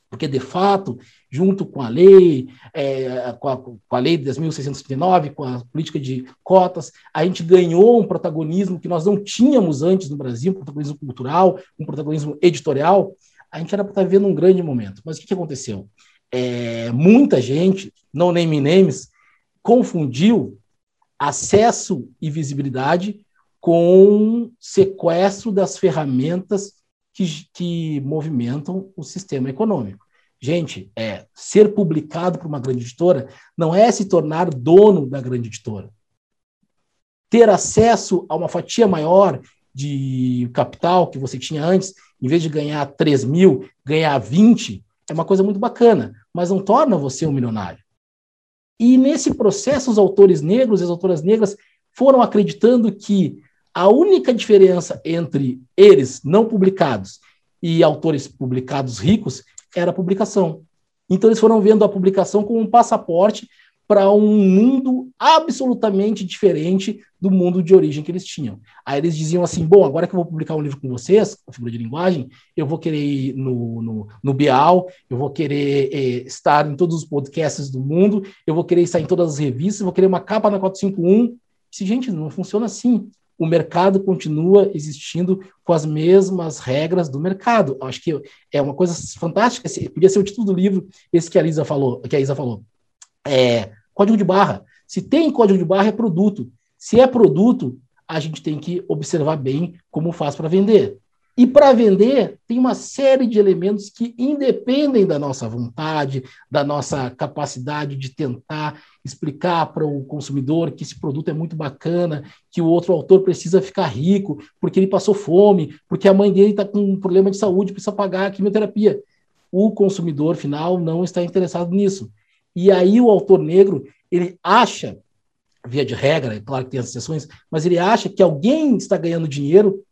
porque, de fato, junto com a lei, é, com, a, com, a, lei de 10.639, com a política de cotas, a gente ganhou um protagonismo que nós não tínhamos antes no Brasil, um protagonismo cultural, um protagonismo editorial. A gente era para estar vivendo um grande momento. Mas o que, que aconteceu? É, muita gente, não name names, confundiu acesso e visibilidade com sequestro das ferramentas que, que movimentam o sistema econômico. Gente, é, ser publicado por uma grande editora não é se tornar dono da grande editora. Ter acesso a uma fatia maior de capital que você tinha antes, em vez de ganhar 3 mil, ganhar 20, é uma coisa muito bacana, mas não torna você um milionário. E nesse processo, os autores negros e as autoras negras foram acreditando que a única diferença entre eles não publicados e autores publicados ricos era a publicação. Então eles foram vendo a publicação como um passaporte para um mundo absolutamente diferente do mundo de origem que eles tinham. Aí eles diziam assim: bom, agora que eu vou publicar um livro com vocês, a figura de linguagem, eu vou querer ir no, no, no Bial, eu vou querer eh, estar em todos os podcasts do mundo, eu vou querer estar em todas as revistas, eu vou querer uma capa na 451. Se, gente, não funciona assim o mercado continua existindo com as mesmas regras do mercado. Acho que é uma coisa fantástica. Podia ser o título do livro, esse que a Lisa falou, que a Isa falou. É, código de barra. Se tem código de barra, é produto. Se é produto, a gente tem que observar bem como faz para vender. E para vender, tem uma série de elementos que independem da nossa vontade, da nossa capacidade de tentar explicar para o consumidor que esse produto é muito bacana, que o outro autor precisa ficar rico, porque ele passou fome, porque a mãe dele está com um problema de saúde, precisa pagar a quimioterapia. O consumidor final não está interessado nisso. E aí o autor negro, ele acha, via de regra, é claro que tem as exceções, mas ele acha que alguém está ganhando dinheiro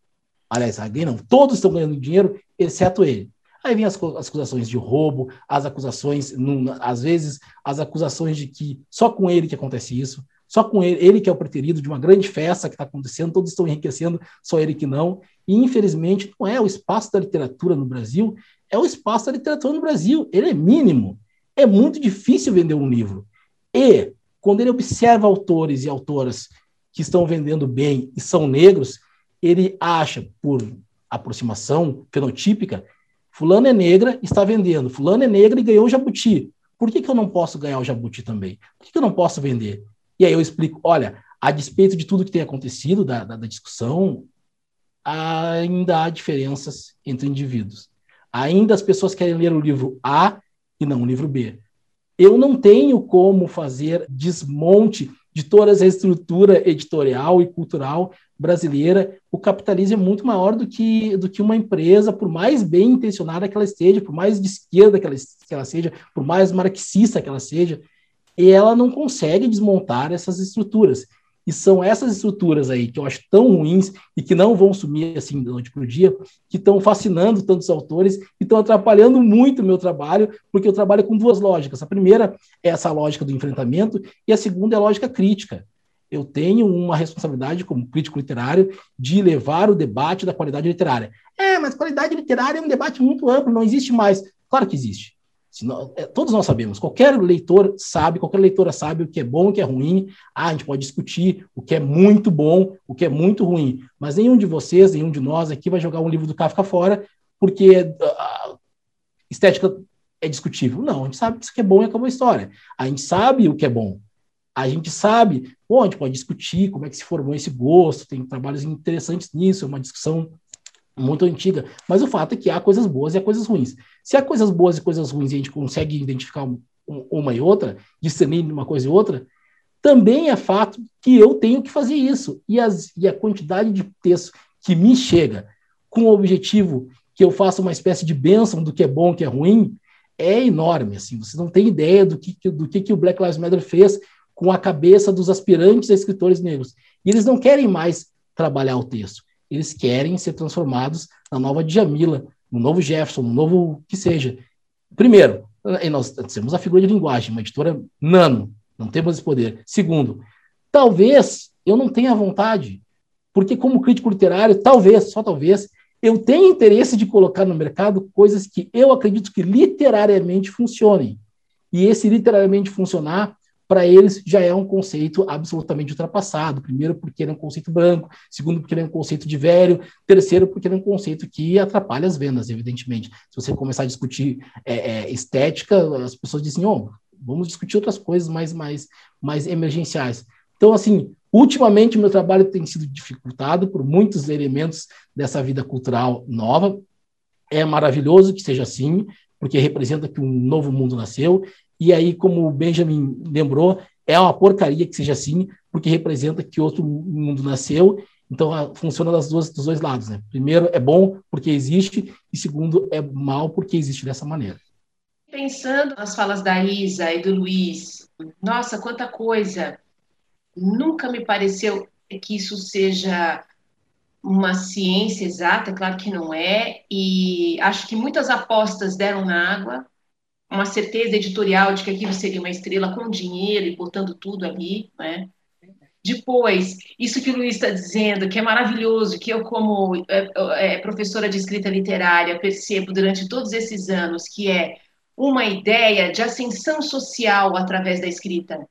Aliás, alguém não, todos estão ganhando dinheiro, exceto ele. Aí vem as, as acusações de roubo, as acusações, num, às vezes, as acusações de que só com ele que acontece isso, só com ele, ele que é o preterido de uma grande festa que está acontecendo, todos estão enriquecendo, só ele que não. E, infelizmente, não é o espaço da literatura no Brasil, é o espaço da literatura no Brasil. Ele é mínimo. É muito difícil vender um livro. E, quando ele observa autores e autoras que estão vendendo bem e são negros, ele acha, por aproximação fenotípica, fulano é negra, está vendendo, fulano é negra e ganhou o jabuti. Por que, que eu não posso ganhar o jabuti também? Por que, que eu não posso vender? E aí eu explico, olha, a despeito de tudo que tem acontecido, da, da, da discussão, ainda há diferenças entre indivíduos. Ainda as pessoas querem ler o livro A e não o livro B. Eu não tenho como fazer desmonte de toda essa estrutura editorial e cultural brasileira. O capitalismo é muito maior do que, do que uma empresa, por mais bem intencionada que ela esteja, por mais de esquerda que ela, que ela seja, por mais marxista que ela seja, e ela não consegue desmontar essas estruturas. E são essas estruturas aí que eu acho tão ruins e que não vão sumir assim da noite para o dia, que estão fascinando tantos autores e estão atrapalhando muito o meu trabalho, porque eu trabalho com duas lógicas. A primeira é essa lógica do enfrentamento e a segunda é a lógica crítica. Eu tenho uma responsabilidade como crítico literário de levar o debate da qualidade literária. É, mas qualidade literária é um debate muito amplo, não existe mais. Claro que existe. É, todos nós sabemos, qualquer leitor sabe, qualquer leitora sabe o que é bom o que é ruim. Ah, a gente pode discutir o que é muito bom, o que é muito ruim, mas nenhum de vocês, nenhum de nós aqui vai jogar um livro do Kafka fora porque a estética é discutível. Não, a gente sabe que isso que é bom e acabou a história. A gente sabe o que é bom. A gente sabe, bom, a gente pode discutir como é que se formou esse gosto, tem trabalhos interessantes nisso, é uma discussão muito antiga, mas o fato é que há coisas boas e há coisas ruins. Se há coisas boas e coisas ruins e a gente consegue identificar uma e outra, discernir uma coisa e outra, também é fato que eu tenho que fazer isso. E, as, e a quantidade de texto que me chega com o objetivo que eu faça uma espécie de bênção do que é bom que é ruim, é enorme. Assim, você não tem ideia do que, do que, que o Black Lives Matter fez com a cabeça dos aspirantes a escritores negros. E eles não querem mais trabalhar o texto eles querem ser transformados na nova Djamila, no novo Jefferson, no novo que seja. Primeiro, nós temos a figura de linguagem, uma editora nano, não temos esse poder. Segundo, talvez eu não tenha vontade, porque como crítico literário, talvez, só talvez, eu tenha interesse de colocar no mercado coisas que eu acredito que literariamente funcionem. E esse literariamente funcionar para eles já é um conceito absolutamente ultrapassado. Primeiro, porque ele é um conceito branco, segundo, porque ele é um conceito de velho, terceiro, porque ele é um conceito que atrapalha as vendas, evidentemente. Se você começar a discutir é, é, estética, as pessoas dizem, oh, vamos discutir outras coisas mais, mais, mais emergenciais. Então, assim, ultimamente o meu trabalho tem sido dificultado por muitos elementos dessa vida cultural nova. É maravilhoso que seja assim, porque representa que um novo mundo nasceu e aí, como o Benjamin lembrou, é uma porcaria que seja assim, porque representa que outro mundo nasceu. Então, funciona das duas, dos dois lados. Né? Primeiro, é bom porque existe, e segundo, é mal porque existe dessa maneira. Pensando nas falas da Isa e do Luiz, nossa, quanta coisa! Nunca me pareceu que isso seja uma ciência exata, claro que não é, e acho que muitas apostas deram na água, uma certeza editorial de que aquilo seria uma estrela com dinheiro e botando tudo ali, né? Depois, isso que o Luiz está dizendo, que é maravilhoso, que eu, como é, é, professora de escrita literária, percebo durante todos esses anos, que é uma ideia de ascensão social através da escrita.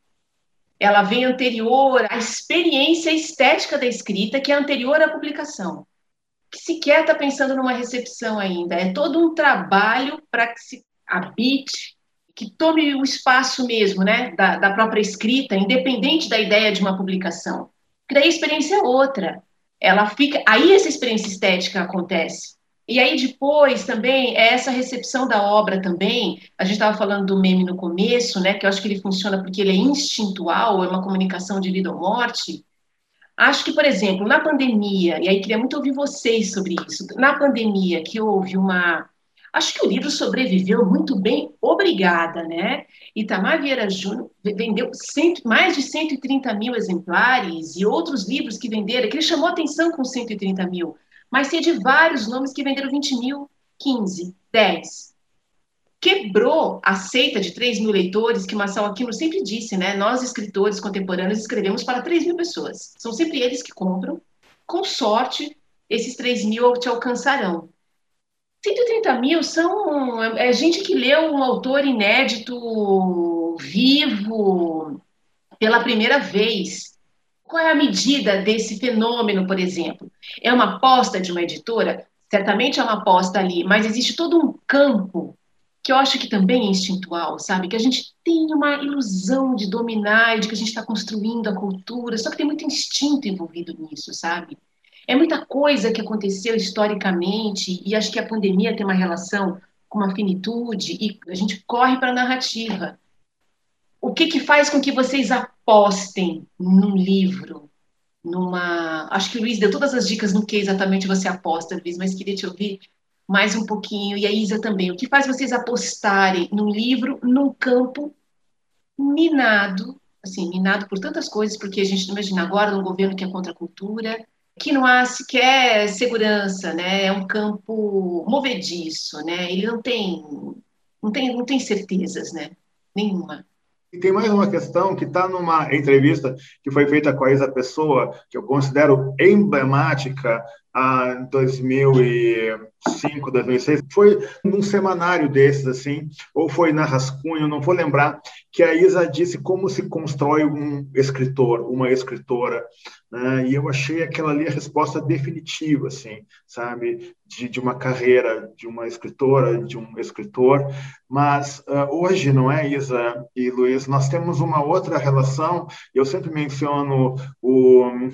Ela vem anterior à experiência estética da escrita, que é anterior à publicação. Que sequer está pensando numa recepção ainda. É todo um trabalho para que se habite, que tome o espaço mesmo, né, da, da própria escrita, independente da ideia de uma publicação. Daí a experiência é outra. Ela fica, aí essa experiência estética acontece. E aí depois também é essa recepção da obra também. A gente estava falando do meme no começo, né? Que eu acho que ele funciona porque ele é instintual, é uma comunicação de vida ou morte. Acho que, por exemplo, na pandemia, e aí queria muito ouvir vocês sobre isso. Na pandemia, que houve uma Acho que o livro sobreviveu muito bem, obrigada, né? Itamar Vieira Júnior vendeu cento, mais de 130 mil exemplares e outros livros que venderam, que ele chamou atenção com 130 mil, mas sei de vários nomes que venderam 20 mil, 15, 10. Quebrou a seita de 3 mil leitores que Marcel Aquino sempre disse, né? Nós, escritores contemporâneos, escrevemos para 3 mil pessoas. São sempre eles que compram. Com sorte, esses 3 mil te alcançarão. 130 mil são é, é gente que leu um autor inédito, vivo, pela primeira vez. Qual é a medida desse fenômeno, por exemplo? É uma aposta de uma editora? Certamente é uma aposta ali, mas existe todo um campo que eu acho que também é instintual, sabe? Que a gente tem uma ilusão de dominar e de que a gente está construindo a cultura, só que tem muito instinto envolvido nisso, sabe? É muita coisa que aconteceu historicamente, e acho que a pandemia tem uma relação com uma finitude, e a gente corre para a narrativa. O que, que faz com que vocês apostem num livro, numa. Acho que o Luiz deu todas as dicas no que exatamente você aposta, Luiz, mas queria te ouvir mais um pouquinho, e a Isa também. O que faz vocês apostarem num livro, num campo minado, assim, minado por tantas coisas, porque a gente não imagina agora num governo que é contra a cultura, que não há sequer segurança, né? É um campo movediço, né? Ele não tem, não tem, não tem certezas, né? Nenhuma. E tem mais uma questão que está numa entrevista que foi feita com a Isa Pessoa, que eu considero emblemática, em 2005, 2006, foi num semanário desses, assim, ou foi na Rascunho, não vou lembrar, que a Isa disse como se constrói um escritor, uma escritora, né? e eu achei aquela ali a resposta definitiva, assim, sabe, de, de uma carreira de uma escritora, de um escritor, mas uh, hoje, não é, Isa e Luiz, nós temos uma outra relação, eu sempre menciono o,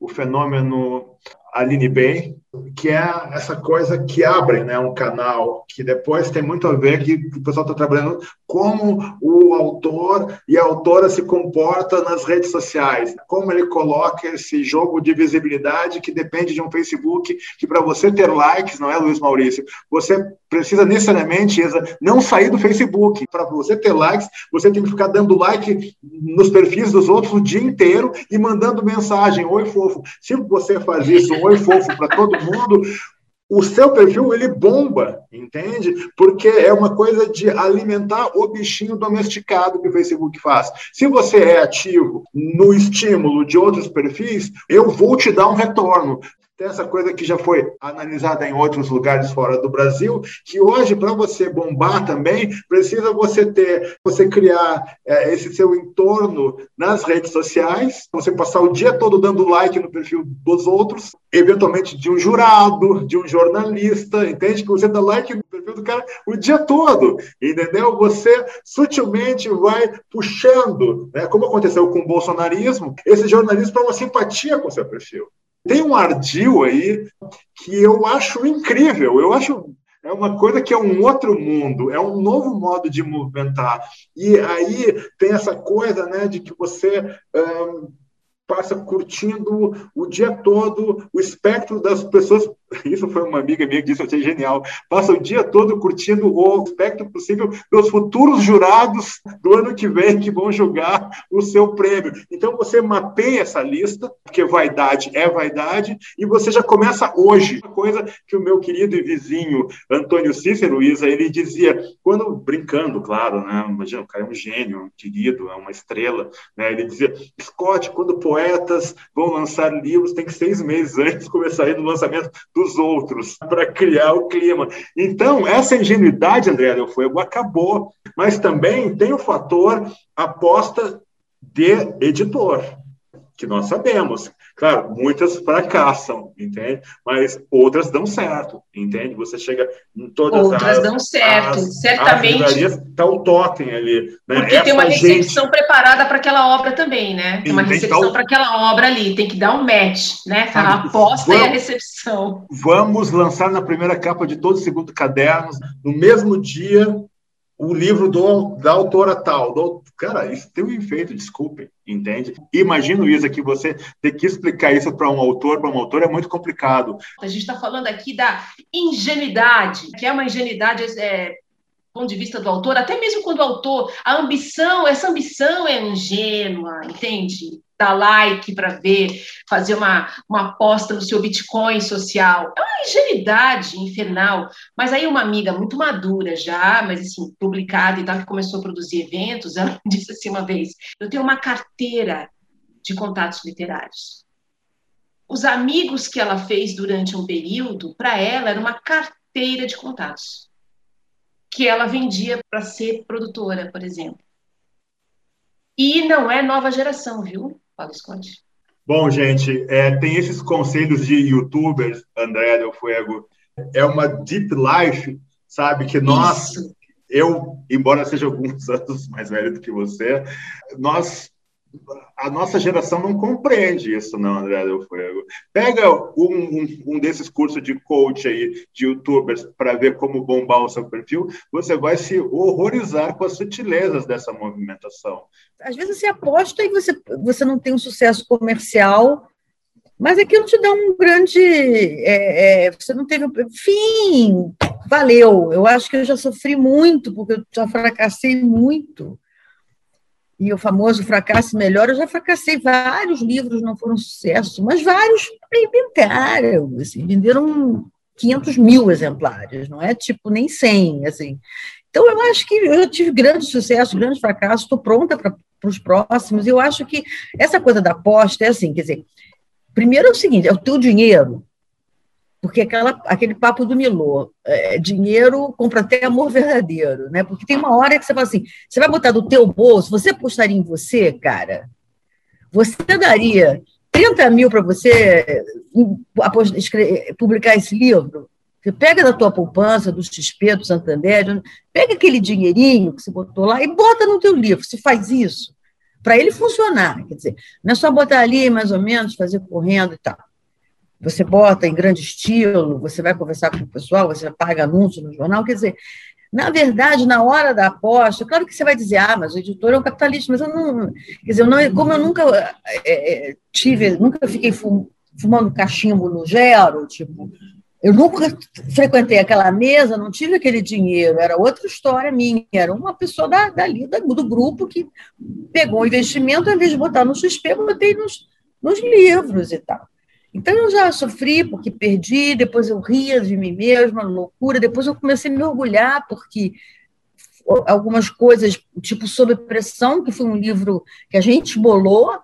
o fenômeno Aline Bay, que é essa coisa que abre né, um canal, que depois tem muito a ver que o pessoal está trabalhando como o autor e a autora se comporta nas redes sociais, como ele coloca esse jogo de visibilidade que depende de um Facebook, que para você ter likes, não é, Luiz Maurício? Você precisa necessariamente não sair do Facebook. Para você ter likes, você tem que ficar dando like nos perfis dos outros o dia inteiro e mandando mensagem, oi fofo. Se você faz isso, oi fofo para todo mundo, o seu perfil ele bomba, entende? Porque é uma coisa de alimentar o bichinho domesticado que o Facebook faz. Se você é ativo no estímulo de outros perfis, eu vou te dar um retorno. Tem essa coisa que já foi analisada em outros lugares fora do Brasil, que hoje, para você bombar também, precisa você ter, você criar é, esse seu entorno nas redes sociais, você passar o dia todo dando like no perfil dos outros, eventualmente de um jurado, de um jornalista, entende? Que você dá like no perfil do cara o dia todo, entendeu? Você sutilmente vai puxando, né? como aconteceu com o bolsonarismo, esse jornalismo para uma simpatia com o seu perfil. Tem um ardil aí que eu acho incrível, eu acho é uma coisa que é um outro mundo, é um novo modo de movimentar. E aí tem essa coisa né, de que você um, passa curtindo o dia todo o espectro das pessoas. [laughs] Isso foi uma amiga minha que disse, eu achei genial. Passa o dia todo curtindo o espectro possível dos futuros jurados do ano que vem que vão julgar o seu prêmio. Então você mapeia essa lista, porque vaidade é vaidade, e você já começa hoje. Uma coisa que o meu querido e vizinho Antônio Cícero Isa, ele dizia, quando brincando, claro, né? Imagina, o cara é um gênio, um querido, é uma estrela, né? Ele dizia, Scott, quando poetas vão lançar livros, tem que seis meses antes começar a ir no lançamento dos outros, para criar o clima. Então, essa ingenuidade, André Del Fuego, acabou. Mas também tem o fator aposta de editor, que nós sabemos. Claro, muitas fracassam, entende? Mas outras dão certo, entende? Você chega em todas outras as... Outras dão certo, as, certamente. Está o totem ali. Né? Porque Essa tem uma recepção gente... preparada para aquela obra também, né? Tem uma recepção então... para aquela obra ali, tem que dar um match, né? A aposta vamos, e a recepção. Vamos lançar na primeira capa de todo o segundo cadernos, no mesmo dia, o livro do, da autora tal. Do, cara, isso tem um efeito, desculpem, entende? Imagino isso que você ter que explicar isso para um autor, para um autor, é muito complicado. A gente está falando aqui da ingenuidade, que é uma ingenuidade é, ponto de vista do autor, até mesmo quando o autor, a ambição, essa ambição é ingênua, entende? Dar like para ver, fazer uma, uma aposta no seu Bitcoin social. É uma ingenuidade infernal. Mas aí uma amiga muito madura já, mas assim, publicada e tal, que começou a produzir eventos, ela [laughs] disse assim uma vez, eu tenho uma carteira de contatos literários. Os amigos que ela fez durante um período, para ela, era uma carteira de contatos que ela vendia para ser produtora, por exemplo. E não é nova geração, viu? Fala, Scott. Bom, gente, é, tem esses conselhos de youtubers, André Del Fuego. É uma deep life, sabe? Que nós, Isso. eu, embora seja alguns [laughs] anos mais velho do que você, nós a nossa geração não compreende isso, não, André Del Fuego. Pega um, um, um desses cursos de coach aí, de youtubers, para ver como bombar o seu perfil, você vai se horrorizar com as sutilezas dessa movimentação. Às vezes você aposta e você, você não tem um sucesso comercial, mas aquilo te dá um grande. É, é, você não teve. Fim, valeu. Eu acho que eu já sofri muito, porque eu já fracassei muito e o famoso fracasso melhor, eu já fracassei, vários livros não foram sucesso, mas vários arrebentaram, assim, venderam 500 mil exemplares, não é tipo nem 100, assim. Então, eu acho que eu tive grande sucesso, grande fracasso, estou pronta para os próximos, e eu acho que essa coisa da aposta é assim, quer dizer, primeiro é o seguinte, é o teu dinheiro, porque aquela, aquele papo do Milô, é, dinheiro compra até amor verdadeiro, né? Porque tem uma hora que você fala assim, você vai botar do teu bolso, você apostaria em você, cara? Você daria 30 mil para você publicar esse livro? Você pega da tua poupança, do XP, do Santander, pega aquele dinheirinho que você botou lá e bota no teu livro. Você faz isso para ele funcionar. Quer dizer, não é só botar ali mais ou menos, fazer correndo e tal você bota em grande estilo, você vai conversar com o pessoal, você paga anúncio no jornal, quer dizer, na verdade, na hora da aposta, claro que você vai dizer, ah, mas o editor é um capitalista, mas eu não, quer dizer, eu não, como eu nunca é, tive, nunca fiquei fumando cachimbo no gero, tipo, eu nunca frequentei aquela mesa, não tive aquele dinheiro, era outra história minha, era uma pessoa da, dali, do grupo que pegou o investimento, ao invés de botar no XP, botei nos, nos livros e tal. Então eu já sofri porque perdi, depois eu ria de mim mesma, loucura, depois eu comecei a me orgulhar porque algumas coisas, tipo Sob Pressão, que foi um livro que a gente bolou,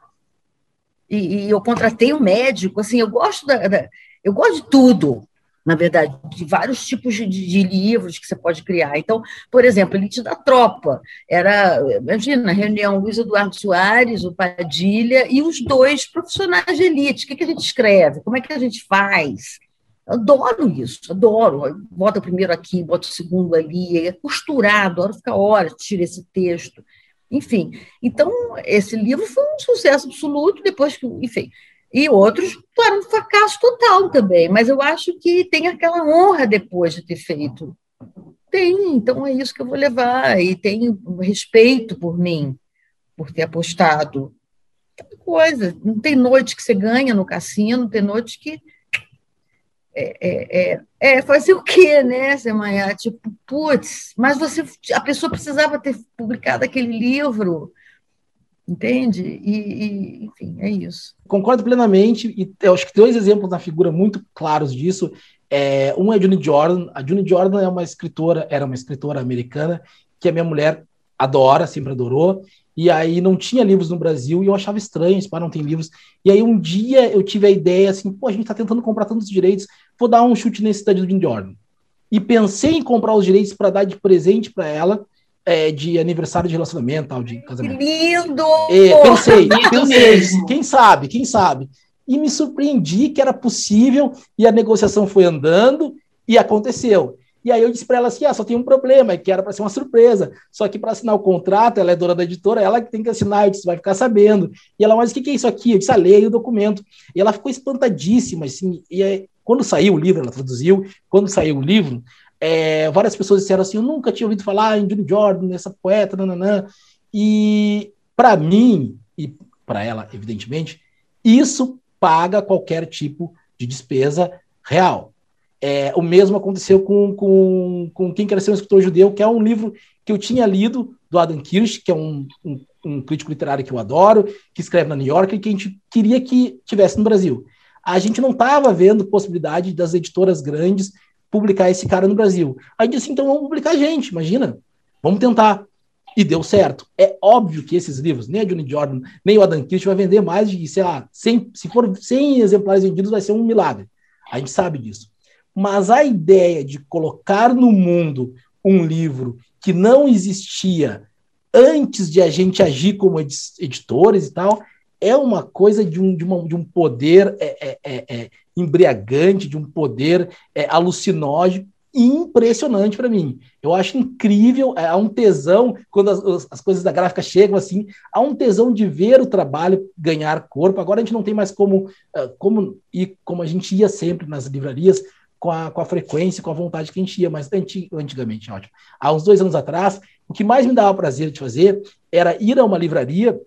e, e eu contratei um médico, assim, eu gosto da, da, eu gosto de tudo, na verdade, de vários tipos de, de, livros que você pode criar. Então, por exemplo, Elite da Tropa, era, imagina, reunião Luiz Eduardo Soares, o Padilha, e os dois profissionais de elite. O que, que a gente escreve? Como é que a gente faz? Adoro isso, adoro. Bota o primeiro aqui, bota o segundo ali, é costurado, adoro ficar horas, tira esse texto. Enfim, então, esse livro foi um sucesso absoluto, depois que, enfim, e outros foram um fracasso total também, mas eu acho que tem aquela honra depois de ter feito. Tem, então é isso que eu vou levar, e tenho respeito por mim, por ter apostado. Coisa, não tem noite que você ganha no cassino, tem noite que. É, é, é, é fazer o quê, né, Semanhã? Tipo, putz, mas você, a pessoa precisava ter publicado aquele livro, entende? E, e, enfim, é isso. Concordo plenamente, e eu acho que dois exemplos na figura muito claros disso. É, um é a June Jordan. A June Jordan é uma escritora, era uma escritora americana que a minha mulher adora, sempre adorou. E aí não tinha livros no Brasil e eu achava estranho, para não tem livros. E aí um dia eu tive a ideia assim, pô, a gente está tentando comprar tantos direitos, vou dar um chute nesse da June Jordan. E pensei em comprar os direitos para dar de presente para ela é, de aniversário de relacionamento, tal, de casamento. Que lindo! É, pensei, [laughs] pensei, quem sabe, quem sabe. E me surpreendi que era possível, e a negociação foi andando, e aconteceu. E aí eu disse para ela assim: ah, só tem um problema, é que era para ser uma surpresa. Só que para assinar o contrato, ela é dona da editora, ela que tem que assinar, eu disse, vai ficar sabendo. E ela, mas o que, que é isso aqui? Eu disse, ah, leia o documento. E ela ficou espantadíssima, assim, e aí, quando saiu o livro, ela traduziu, quando saiu o livro, é, várias pessoas disseram assim: eu nunca tinha ouvido falar em Julie Jordan, essa poeta, nananã. E para mim, e para ela, evidentemente, isso paga qualquer tipo de despesa real. É, o mesmo aconteceu com, com, com Quem Quer Ser um Escritor Judeu, que é um livro que eu tinha lido, do Adam Kirsch, que é um, um, um crítico literário que eu adoro, que escreve na New York e que a gente queria que tivesse no Brasil. A gente não estava vendo possibilidade das editoras grandes publicar esse cara no Brasil. Aí disse, então vamos publicar a gente, imagina. Vamos tentar. E deu certo. É óbvio que esses livros, nem a Johnny Jordan, nem o Adam Kirsch, vai vender mais de, sei lá, 100, se for 100 exemplares vendidos, vai ser um milagre. A gente sabe disso. Mas a ideia de colocar no mundo um livro que não existia antes de a gente agir como editores e tal, é uma coisa de um, de uma, de um poder é, é, é, é embriagante, de um poder é, alucinógeno, impressionante para mim. Eu acho incrível, é, há um tesão, quando as, as, coisas da gráfica chegam assim, há um tesão de ver o trabalho ganhar corpo. Agora a gente não tem mais como, é, como ir como a gente ia sempre nas livrarias, com a, com a frequência, com a vontade que a gente ia, mas antigamente, ótimo. Há uns dois anos atrás, o que mais me dava prazer de fazer era ir a uma livraria,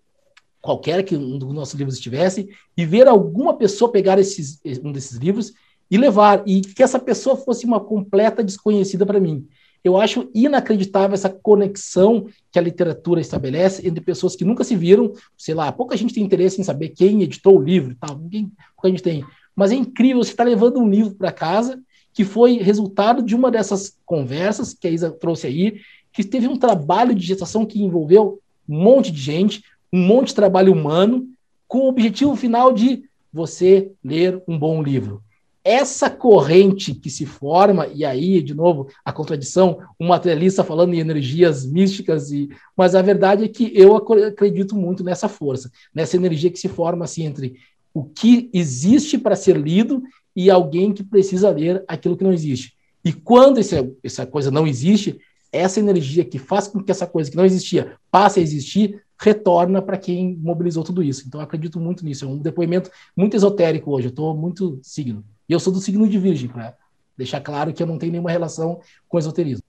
qualquer que um dos nossos livros estivesse, e ver alguma pessoa pegar esses, um desses livros e levar, e que essa pessoa fosse uma completa desconhecida para mim. Eu acho inacreditável essa conexão que a literatura estabelece entre pessoas que nunca se viram, sei lá, pouca gente tem interesse em saber quem editou o livro e tal, ninguém, pouca gente tem. Mas é incrível, você está levando um livro para casa que foi resultado de uma dessas conversas que a Isa trouxe aí, que teve um trabalho de gestação que envolveu um monte de gente, um monte de trabalho humano, com o objetivo final de você ler um bom livro essa corrente que se forma, e aí, de novo, a contradição, um materialista falando em energias místicas, e, mas a verdade é que eu acredito muito nessa força, nessa energia que se forma assim, entre o que existe para ser lido e alguém que precisa ler aquilo que não existe. E quando esse, essa coisa não existe, essa energia que faz com que essa coisa que não existia passe a existir, retorna para quem mobilizou tudo isso. Então, acredito muito nisso. É um depoimento muito esotérico hoje. Eu estou muito signo. E eu sou do signo de Virgem, para deixar claro que eu não tenho nenhuma relação com esoterismo.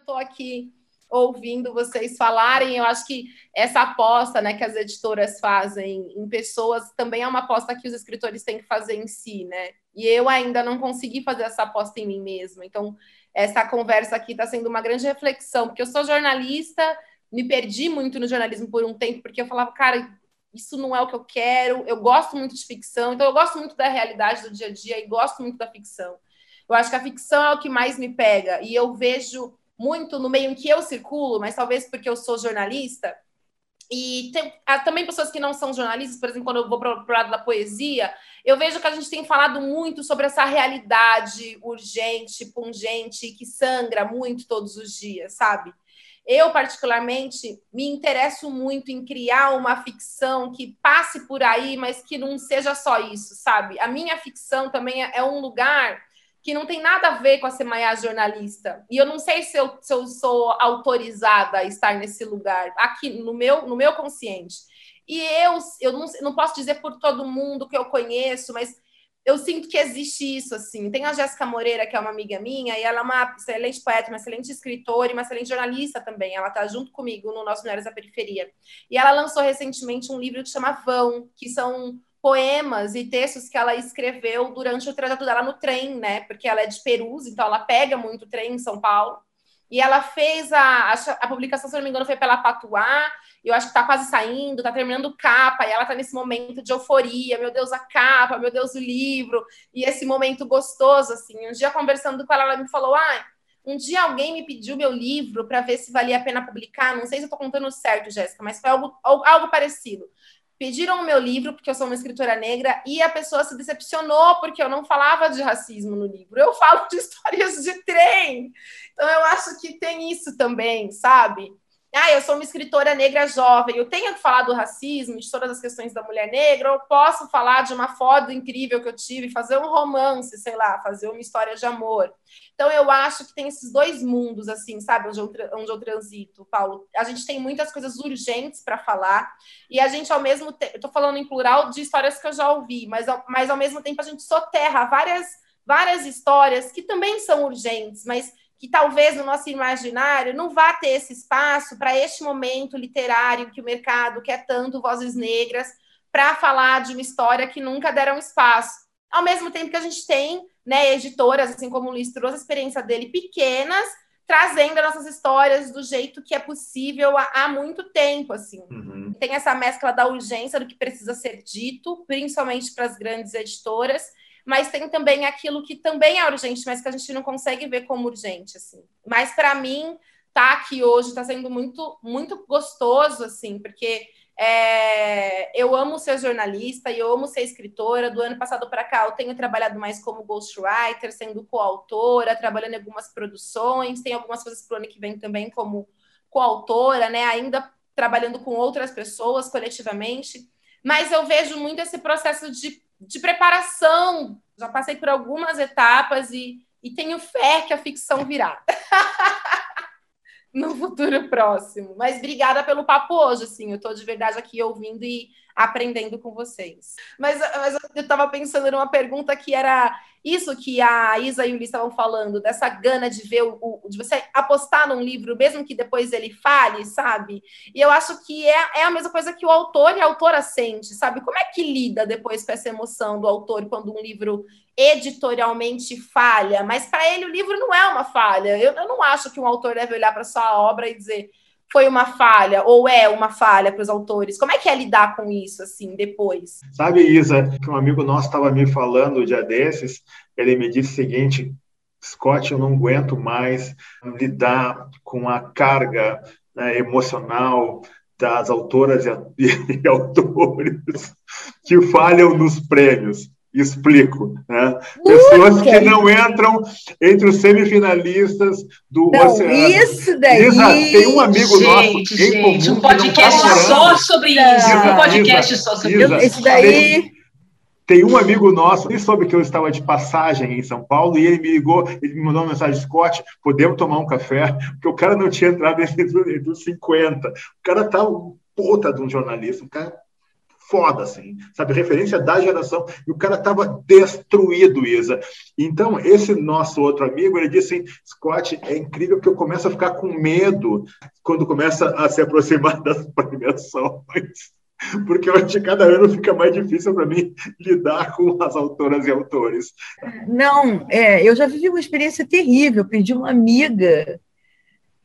Estou aqui ouvindo vocês falarem, eu acho que essa aposta né, que as editoras fazem em pessoas também é uma aposta que os escritores têm que fazer em si, né? E eu ainda não consegui fazer essa aposta em mim mesma. Então, essa conversa aqui está sendo uma grande reflexão, porque eu sou jornalista, me perdi muito no jornalismo por um tempo, porque eu falava, cara, isso não é o que eu quero. Eu gosto muito de ficção, então eu gosto muito da realidade do dia a dia e gosto muito da ficção. Eu acho que a ficção é o que mais me pega e eu vejo muito no meio em que eu circulo, mas talvez porque eu sou jornalista. E tem há também pessoas que não são jornalistas, por exemplo, quando eu vou para o lado da poesia, eu vejo que a gente tem falado muito sobre essa realidade urgente, pungente, que sangra muito todos os dias, sabe? Eu, particularmente, me interesso muito em criar uma ficção que passe por aí, mas que não seja só isso, sabe? A minha ficção também é um lugar que não tem nada a ver com a Semaiá jornalista. E eu não sei se eu, se eu sou autorizada a estar nesse lugar, aqui no meu, no meu consciente. E eu, eu não, não posso dizer por todo mundo que eu conheço, mas eu sinto que existe isso, assim. Tem a Jéssica Moreira, que é uma amiga minha, e ela é uma excelente poeta, uma excelente escritora e uma excelente jornalista também. Ela está junto comigo no nosso Mulheres da Periferia. E ela lançou recentemente um livro que chama Vão, que são poemas e textos que ela escreveu durante o trajeto dela no trem, né? Porque ela é de Perus, então ela pega muito trem em São Paulo. E ela fez a, a, a publicação, se não me engano, foi pela Patuá, eu acho que está quase saindo, está terminando capa, e ela está nesse momento de euforia, meu Deus, a capa, meu Deus, o livro, e esse momento gostoso, assim. Um dia, conversando com ela, ela me falou, ah, um dia alguém me pediu meu livro para ver se valia a pena publicar, não sei se eu estou contando certo, Jéssica, mas foi algo, algo parecido. Pediram o meu livro, porque eu sou uma escritora negra, e a pessoa se decepcionou porque eu não falava de racismo no livro. Eu falo de [laughs] histórias de trem. Então, eu acho que tem isso também, sabe? Ah, eu sou uma escritora negra jovem, eu tenho que falar do racismo, de todas as questões da mulher negra, ou posso falar de uma foto incrível que eu tive, fazer um romance, sei lá, fazer uma história de amor. Então, eu acho que tem esses dois mundos, assim, sabe, onde eu, onde eu transito, Paulo. A gente tem muitas coisas urgentes para falar, e a gente, ao mesmo tempo, eu estou falando em plural de histórias que eu já ouvi, mas, mas ao mesmo tempo a gente soterra várias, várias histórias que também são urgentes, mas que talvez no nosso imaginário não vá ter esse espaço para este momento literário que o mercado quer tanto vozes negras para falar de uma história que nunca deram espaço. Ao mesmo tempo que a gente tem né, editoras, assim como o Luiz trouxe a experiência dele, pequenas, trazendo as nossas histórias do jeito que é possível há, muito tempo, assim. Uhum. Tem essa mescla da urgência do que precisa ser dito, principalmente para as grandes editoras, mas tem também aquilo que também é urgente, mas que a gente não consegue ver como urgente, assim. Mas para mim, tá aqui hoje está sendo muito, muito gostoso, assim, porque é, eu amo ser jornalista e eu amo ser escritora. Do ano passado para cá, eu tenho trabalhado mais como ghostwriter, sendo coautora, trabalhando em algumas produções. Tem algumas coisas para o ano que vem também como coautora, né? Ainda trabalhando com outras pessoas coletivamente. Mas eu vejo muito esse processo de de preparação. Já passei por algumas etapas e, e tenho fé que a ficção virá. [laughs] no futuro próximo. Mas obrigada pelo papo hoje, assim, eu estou de verdade aqui ouvindo e aprendendo com vocês. Mas, mas eu estava pensando numa pergunta que era isso que a Isa e o Lee estavam falando, dessa gana de ver o, de você apostar num livro, mesmo que depois ele fale, sabe? E eu acho que é, é a mesma coisa que o autor e a autora sente, sabe? Como é que lida depois com essa emoção do autor quando um livro editorialmente falha? Mas para ele o livro não é uma falha. Eu, eu não acho que um autor deve olhar para sua obra e dizer foi uma falha ou é uma falha para os autores? Como é que é lidar com isso assim depois? Sabe, Isa, que um amigo nosso estava me falando um dia desses, ele me disse o seguinte: Scott, eu não aguento mais lidar com a carga né, emocional das autoras e, [laughs] e autores que falham nos prêmios. Explico. Né? Pessoas que não entram entre os semifinalistas do não, Oceano. Isso daí. Isa, tem um amigo gente, nosso gente, em comum. Um podcast tá só sobre isso. Isa, um podcast Isa, só sobre Isa, isso. Esse daí. Tem, tem um amigo nosso, ele soube que eu estava de passagem em São Paulo e ele me ligou, ele me mandou uma mensagem, Scott, podemos tomar um café? Porque o cara não tinha entrado entre, [laughs] entre os 50. O cara tá um puta de um jornalista, um cara foda, assim, sabe? Referência da geração. E o cara estava destruído, Isa. Então, esse nosso outro amigo, ele disse assim, Scott, é incrível que eu começo a ficar com medo quando começa a se aproximar das premiações. [laughs] Porque eu acho que cada ano fica mais difícil para mim lidar com as autoras e autores. Não, é, eu já vivi uma experiência terrível. Perdi uma amiga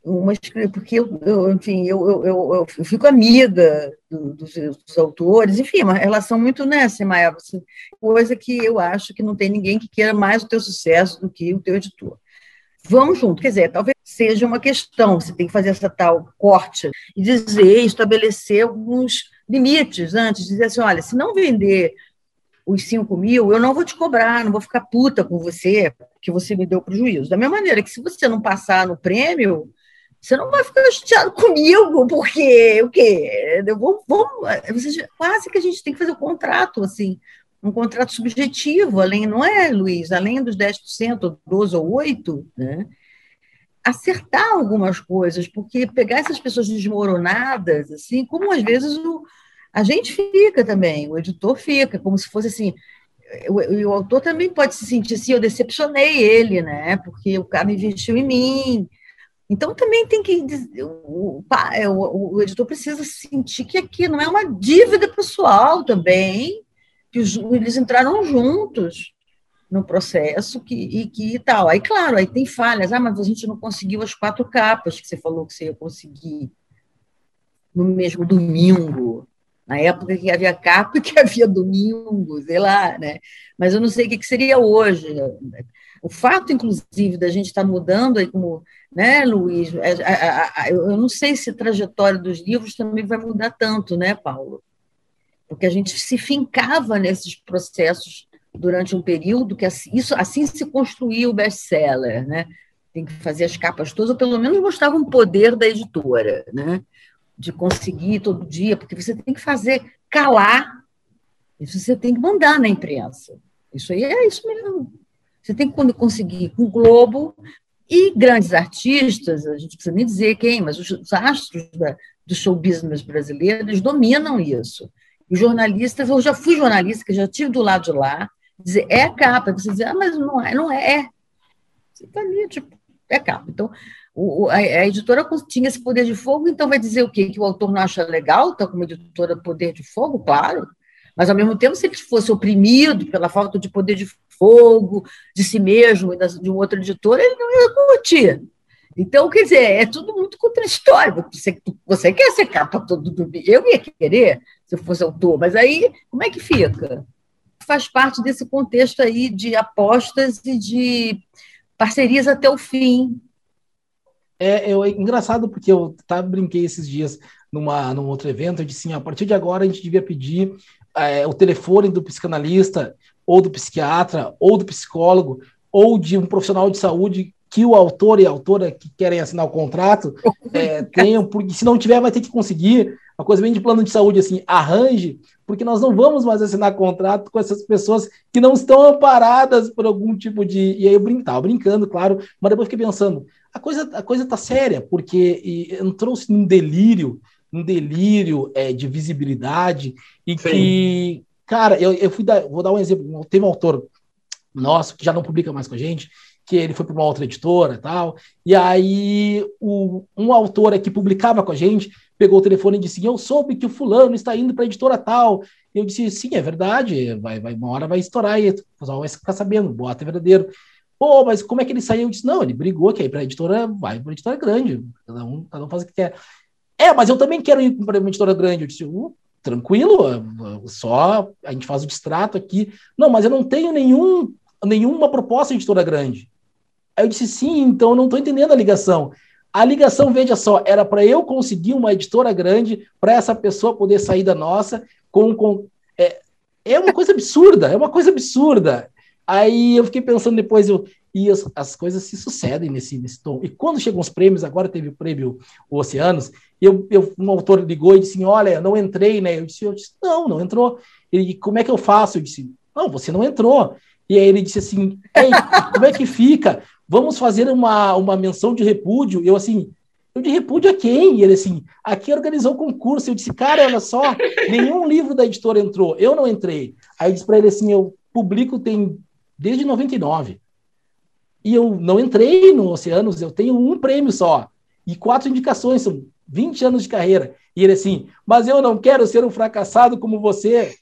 uma porque eu, eu enfim, eu, eu, eu, fico amiga do, dos, dos, autores, enfim, uma relação muito, né, Semaia, assim, coisa que eu acho que não tem ninguém que queira mais o teu sucesso do que o teu editor. Vamos junto, quer dizer, talvez seja uma questão, você tem que fazer essa tal corte e dizer, estabelecer alguns limites antes, dizer assim, olha, se não vender os 5 mil, eu não vou te cobrar, não vou ficar puta com você, que você me deu prejuízo. Da mesma maneira que se você não passar no prêmio, você não vai ficar chateado comigo, porque o quê? Eu vou, vou, quase que a gente tem que fazer um contrato, assim, um contrato subjetivo, além, não é, Luiz? Além dos 10%, 12% ou 8%, né? acertar algumas coisas, porque pegar essas pessoas desmoronadas, assim, como às vezes o, a gente fica também, o editor fica, como se fosse assim, o, o, autor também pode se sentir assim, eu decepcionei ele, né? Porque o cara investiu em mim, então também tem que o, é, o, o, editor precisa sentir que aqui não é uma dívida pessoal também, que os, eles entraram juntos no processo que, e que tal. Aí, claro, aí tem falhas. Ah, mas a gente não conseguiu as quatro capas que você falou que você ia conseguir no mesmo domingo. Na época que havia capa e que [laughs] havia domingo, sei lá, né? Mas eu não sei o que seria hoje. O fato, inclusive, da gente estar mudando aí como né, Luiz? É, eu não sei se a trajetória dos livros também vai mudar tanto, né, Paulo? Porque a gente se fincava nesses processos durante um período que assim, isso, assim se construía o best-seller, né? Tem que fazer as capas todas, ou pelo menos mostrava um poder da editora, né? De conseguir todo dia, porque você tem que fazer calar, isso você tem que mandar na imprensa. Isso aí é isso mesmo. Você tem que conseguir com o Globo e grandes artistas, a gente precisa nem dizer quem, mas os astros da, do show business brasileiro, eles dominam isso. E jornalistas, eu já fui jornalista, já tive do lado de lá, dizer, é capa, você dizer, ah, mas não é, não é. Você está ali, tipo, é capa. Então, o, a, a, editora tinha esse poder de fogo, então vai dizer o quê? Que o autor não acha legal, está como editora poder de fogo, claro, mas ao mesmo tempo, se ele fosse oprimido pela falta de poder de fogo de si mesmo e de um outro editor, ele não ia curtir. Então, quer dizer, é tudo muito contraditório. Você, você quer ser capa todo domingo. Eu ia querer, se eu fosse autor, mas aí, como é que fica? Faz parte desse contexto aí de apostas e de parcerias até o fim. É, é engraçado porque eu tá, brinquei esses dias numa, num outro evento, eu disse assim, a partir de agora a gente devia pedir é, o telefone do psicanalista ou do psiquiatra, ou do psicólogo, ou de um profissional de saúde que o autor e a autora que querem assinar o contrato é, tenham, porque se não tiver, vai ter que conseguir, uma coisa bem de plano de saúde, assim, arranje, porque nós não vamos mais assinar contrato com essas pessoas que não estão amparadas por algum tipo de. E aí eu brincava, brincando, claro, mas depois fiquei pensando, a coisa, a coisa tá séria, porque entrou-se num delírio, um delírio é, de visibilidade, e Sim. que, cara, eu, eu fui dar, vou dar um exemplo, teve um autor nosso que já não publica mais com a gente, que ele foi para uma outra editora e tal. E aí o, um autor que publicava com a gente pegou o telefone e disse: Eu soube que o fulano está indo para a editora tal. Eu disse: Sim, é verdade, vai, vai, uma hora vai estourar e o pessoal vai ficar sabendo, boato é verdadeiro. Pô, mas como é que ele saiu? Eu disse: Não, ele brigou que aí para a editora, vai para a editora grande, cada um, cada um faz o que quer. É, mas eu também quero ir para uma editora grande. Eu disse: uh, Tranquilo, só a gente faz o distrato aqui. Não, mas eu não tenho nenhum, nenhuma proposta de editora grande. Aí eu disse, sim, então não estou entendendo a ligação. A ligação, veja só, era para eu conseguir uma editora grande, para essa pessoa poder sair da nossa com. com é, é uma coisa absurda, é uma coisa absurda. Aí eu fiquei pensando depois, eu, e as, as coisas se sucedem nesse, nesse tom. E quando chegam os prêmios, agora teve o prêmio Oceanos, eu, eu, um autor ligou e disse, olha, não entrei, né? Eu disse, eu disse, não, não entrou. Ele, como é que eu faço? Eu disse, não, você não entrou. E aí ele disse assim, como é que fica? vamos fazer uma, uma menção de repúdio. Eu, assim, eu de repúdio a quem? E ele, assim, aqui organizou o concurso. Eu disse, cara, olha só, nenhum livro da editora entrou, eu não entrei. Aí eu disse para ele assim, eu publico tem desde 99. E eu não entrei no Oceanos, eu tenho um prêmio só. E quatro indicações, são 20 anos de carreira. E ele assim, mas eu não quero ser um fracassado como você.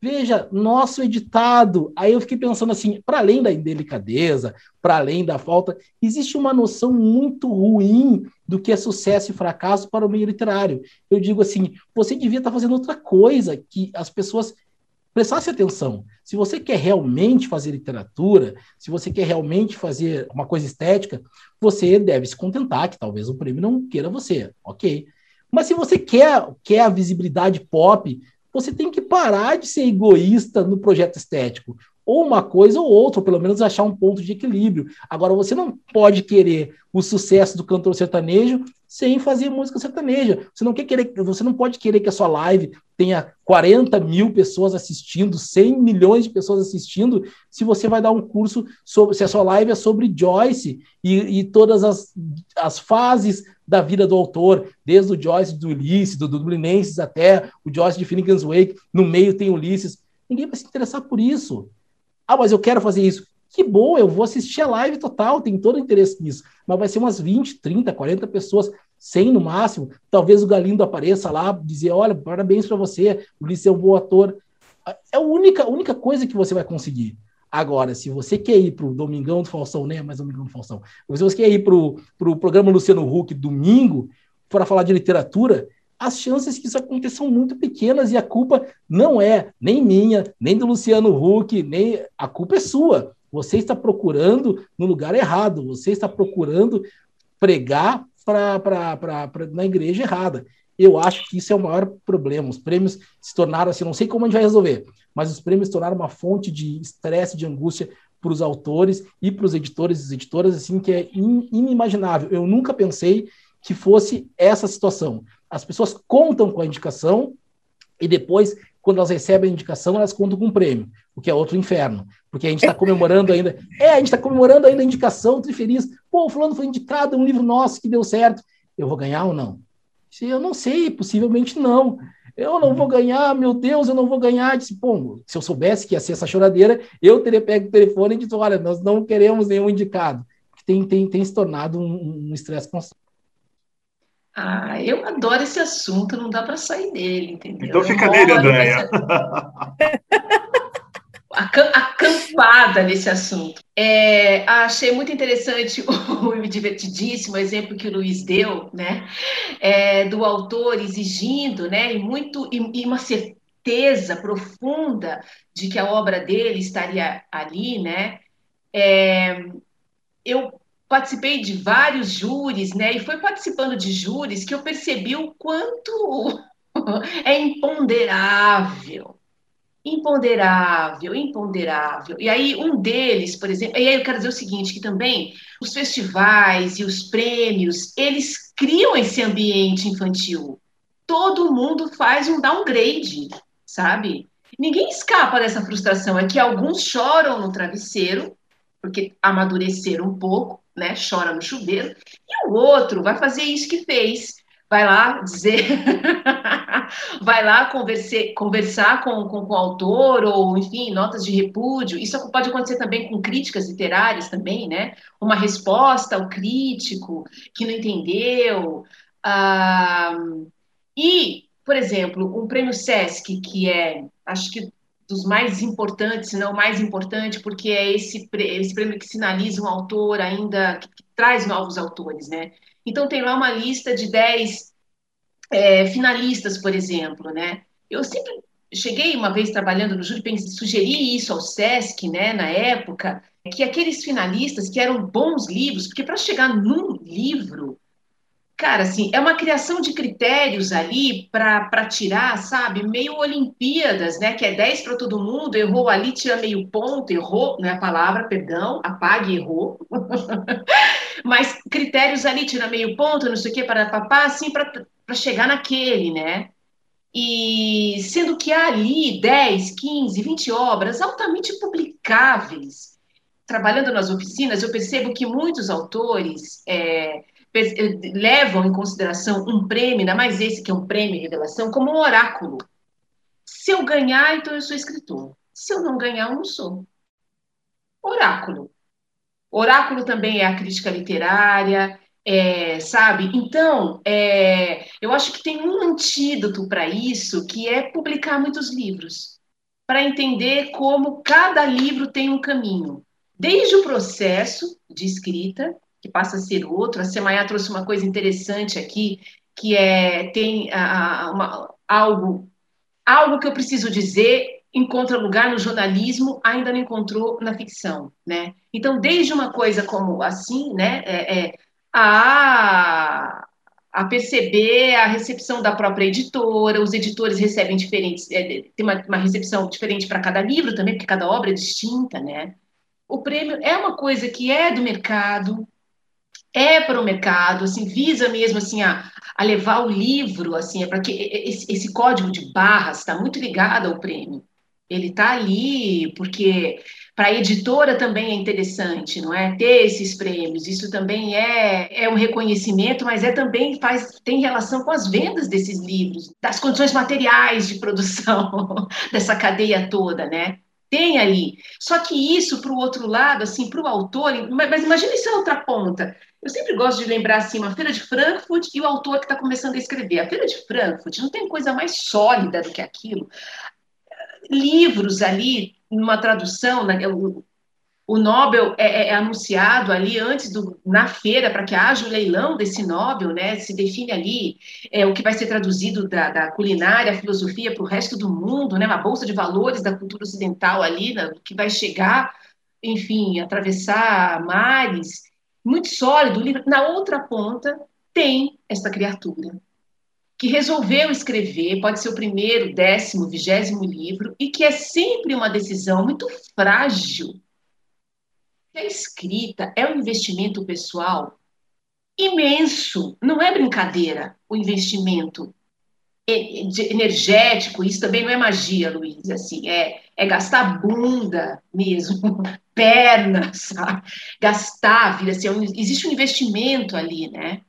Veja, nosso editado. Aí eu fiquei pensando assim, para além da indelicadeza, para além da falta, existe uma noção muito ruim do que é sucesso e fracasso para o meio literário. Eu digo assim, você devia estar tá fazendo outra coisa que as pessoas prestassem atenção. Se você quer realmente fazer literatura, se você quer realmente fazer uma coisa estética, você deve se contentar que talvez o prêmio não queira você, ok? Mas se você quer, quer a visibilidade pop, você tem que parar de ser egoísta no projeto estético. Ou uma coisa ou outra, ou pelo menos achar um ponto de equilíbrio. Agora, você não pode querer o sucesso do cantor sertanejo sem fazer música sertaneja. Você não, quer querer, você não pode querer que a sua live tenha 40 mil pessoas assistindo, 100 milhões de pessoas assistindo, se você vai dar um curso sobre, se a sua live é sobre Joyce e, e todas as, as fases da vida do autor, desde o Joyce do Ulisses, do, Dublinenses até o Joyce de Finnegan's Wake, no meio tem Ulisses. Ninguém vai se interessar por isso. Ah, mas eu quero fazer isso. Que bom, eu vou assistir a live total, tem todo o interesse nisso. Mas vai ser umas 20, 30, 40 pessoas, 100 no máximo. Talvez o Galindo apareça lá, dizer: olha, parabéns para você, Ulisses é um bom ator. É a única, única coisa que você vai conseguir. Agora, se você quer ir para o Domingão do Faustão, nem é mais Domingão do Faustão, se você quer ir para o pro programa Luciano Huck domingo, para falar de literatura, as chances que isso aconteça são muito pequenas e a culpa não é nem minha, nem do Luciano Huck, nem a culpa é sua. Você está procurando no lugar errado, você está procurando pregar pra, pra, pra, pra, na igreja errada. Eu acho que isso é o maior problema. Os prêmios se tornaram assim, não sei como a gente vai resolver, mas os prêmios se tornaram uma fonte de estresse, de angústia para os autores e para os editores e editoras, assim, que é inimaginável. Eu nunca pensei que fosse essa situação. As pessoas contam com a indicação e depois, quando elas recebem a indicação, elas contam com o prêmio, o que é outro inferno. Porque a gente está comemorando ainda. [laughs] É, a gente está comemorando ainda a indicação, tô feliz. Pô, o fulano foi indicado, um livro nosso que deu certo. Eu vou ganhar ou não? Eu não sei, possivelmente não eu não vou ganhar, meu Deus, eu não vou ganhar. Disse, pô, se eu soubesse que ia ser essa choradeira, eu teria pego o telefone e dito, olha, nós não queremos nenhum indicado. Tem, tem, tem se tornado um estresse um constante. Ah, eu adoro esse assunto, não dá para sair dele, entendeu? Então fica nele, Andréia. acampada nesse assunto. É, achei muito interessante [laughs] o divertidíssimo exemplo que o Luiz deu, né, é, do autor exigindo, né, e muito e, e uma certeza profunda de que a obra dele estaria ali, né. É, eu participei de vários júris, né, e foi participando de júris que eu percebi o quanto [laughs] é imponderável imponderável, imponderável. E aí, um deles, por exemplo, e aí eu quero dizer o seguinte, que também os festivais e os prêmios, eles criam esse ambiente infantil. todo mundo faz um downgrade, sabe? Ninguém escapa dessa frustração. É que alguns choram no travesseiro, porque amadureceram um pouco, né? Chora no chuveiro, e o outro vai fazer isso que fez. Vai lá dizer, [laughs] vai lá converse, conversar com, com, com, o autor, ou enfim, notas de repúdio. Isso pode acontecer também com críticas literárias também, né? Uma resposta ao crítico que não entendeu. Ah, e, por exemplo, um prêmio Sesc, que é, acho que dos mais importantes, se não o mais importante, porque é esse, esse prêmio que sinaliza um autor ainda, que, que traz novos autores, né? Então, tem lá uma lista de 10 é, finalistas, por exemplo, né? Eu sempre cheguei uma vez trabalhando no júri, sugeri isso ao SESC, né, na época, que aqueles finalistas que eram bons livros, porque para chegar num livro, Cara, assim, é uma criação de critérios ali para tirar, sabe? Meio Olimpíadas, né? Que é 10 para todo mundo, errou ali, tira meio ponto, errou, não é a palavra, perdão, apague, errou. [laughs] Mas critérios ali, tira meio ponto, não sei o quê, para papá, assim, para chegar naquele, né? E sendo que há ali 10, 15, 20 obras altamente publicáveis. Trabalhando nas oficinas, eu percebo que muitos autores. É, levam em consideração um prêmio, ainda mais esse que é um prêmio revelação, como um oráculo. Se eu ganhar, então eu sou escritor. Se eu não ganhar, eu não sou. Oráculo. Oráculo também é a crítica literária, é, sabe? Então, é, eu acho que tem um antídoto para isso, que é publicar muitos livros, para entender como cada livro tem um caminho, desde o processo de escrita, que passa a ser outro. A Semaia trouxe uma coisa interessante aqui, que é tem uma, algo algo que eu preciso dizer encontra lugar no jornalismo, ainda não encontrou na ficção, né? Então, desde uma coisa como assim, né, é, é, a, a perceber a recepção da própria editora, os editores recebem diferentes, é, tem uma, uma recepção diferente para cada livro também, porque cada obra é distinta, né? O prêmio é uma coisa que é do mercado, é para o mercado, assim, visa mesmo assim a, a levar o livro, assim, é para que esse, esse, código de barras está muito ligado ao prêmio. Ele está ali porque para a editora também é interessante, não é? Ter esses prêmios, isso também é, é um reconhecimento, mas é também faz tem relação com as vendas desses livros, das condições materiais de produção [laughs] dessa cadeia toda, né? Tem ali. Só que isso, para o outro lado, assim, para o autor, mas imagina isso na outra ponta. Eu sempre gosto de lembrar assim, uma feira de Frankfurt e o autor que está começando a escrever. A feira de Frankfurt não tem coisa mais sólida do que aquilo. Livros ali, numa tradução, né, o, Nobel é, é, é, anunciado ali antes do, na feira para que haja o leilão desse Nobel, né? Se define ali é, o que vai ser traduzido da, da culinária, a filosofia para o resto do mundo, né? Uma bolsa de valores da cultura ocidental ali, né, que vai chegar, enfim, atravessar mares muito sólido, na outra ponta tem essa criatura que resolveu escrever, pode ser o primeiro, décimo, vigésimo livro, e que é sempre uma decisão muito frágil. A escrita é um investimento pessoal imenso, não é brincadeira o investimento energético, isso também não é magia, Luiz, assim, é, é gastar bunda mesmo, [laughs] pernas, gastar, vida, assim, é existe um investimento ali, né?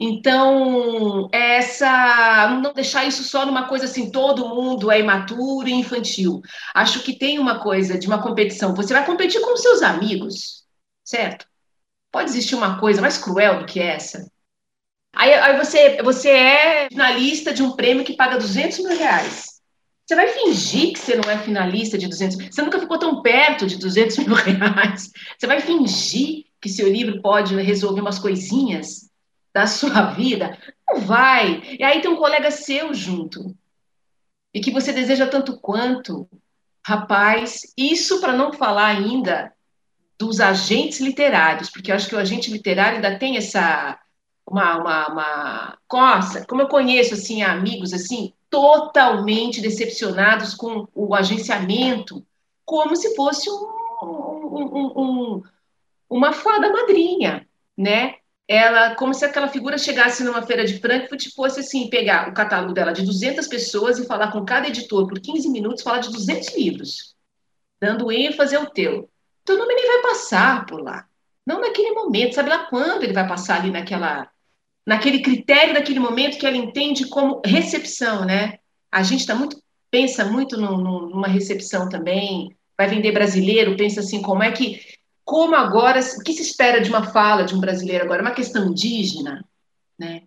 Então, essa não deixar isso só numa coisa assim, todo mundo é imaturo e infantil. Acho que tem uma coisa de uma competição. Você vai competir com seus amigos, certo? Pode existir uma coisa mais cruel do que essa? Aí, aí você, você é finalista de um prêmio que paga 200 mil reais. Você vai fingir que você não é finalista de 200 mil Você nunca ficou tão perto de 200 mil reais. Você vai fingir que seu livro pode resolver umas coisinhas da sua [laughs] vida? Não vai. E aí tem um colega seu junto. E que você deseja tanto quanto. Rapaz, isso para não falar ainda dos agentes literários, porque eu acho que o agente literário ainda tem essa uma, uma, uma coça, como eu conheço assim amigos assim totalmente decepcionados com o agenciamento, como se fosse um, um, um, uma fada madrinha, né? Ela, como se aquela figura chegasse numa feira de Frankfurt e fosse assim, pegar o catálogo dela de 200 pessoas e falar com cada editor por 15 minutos, falar de 200 livros, dando ênfase ao teu. Teu nome nem vai passar por lá. Não naquele momento, sabe lá quando ele vai passar ali naquela, naquele critério daquele momento que ela entende como recepção, né? A gente está muito, pensa muito no, no, numa recepção também, vai vender brasileiro, pensa assim, como é que como agora, o que se espera de uma fala de um brasileiro agora? Uma questão indígena, né?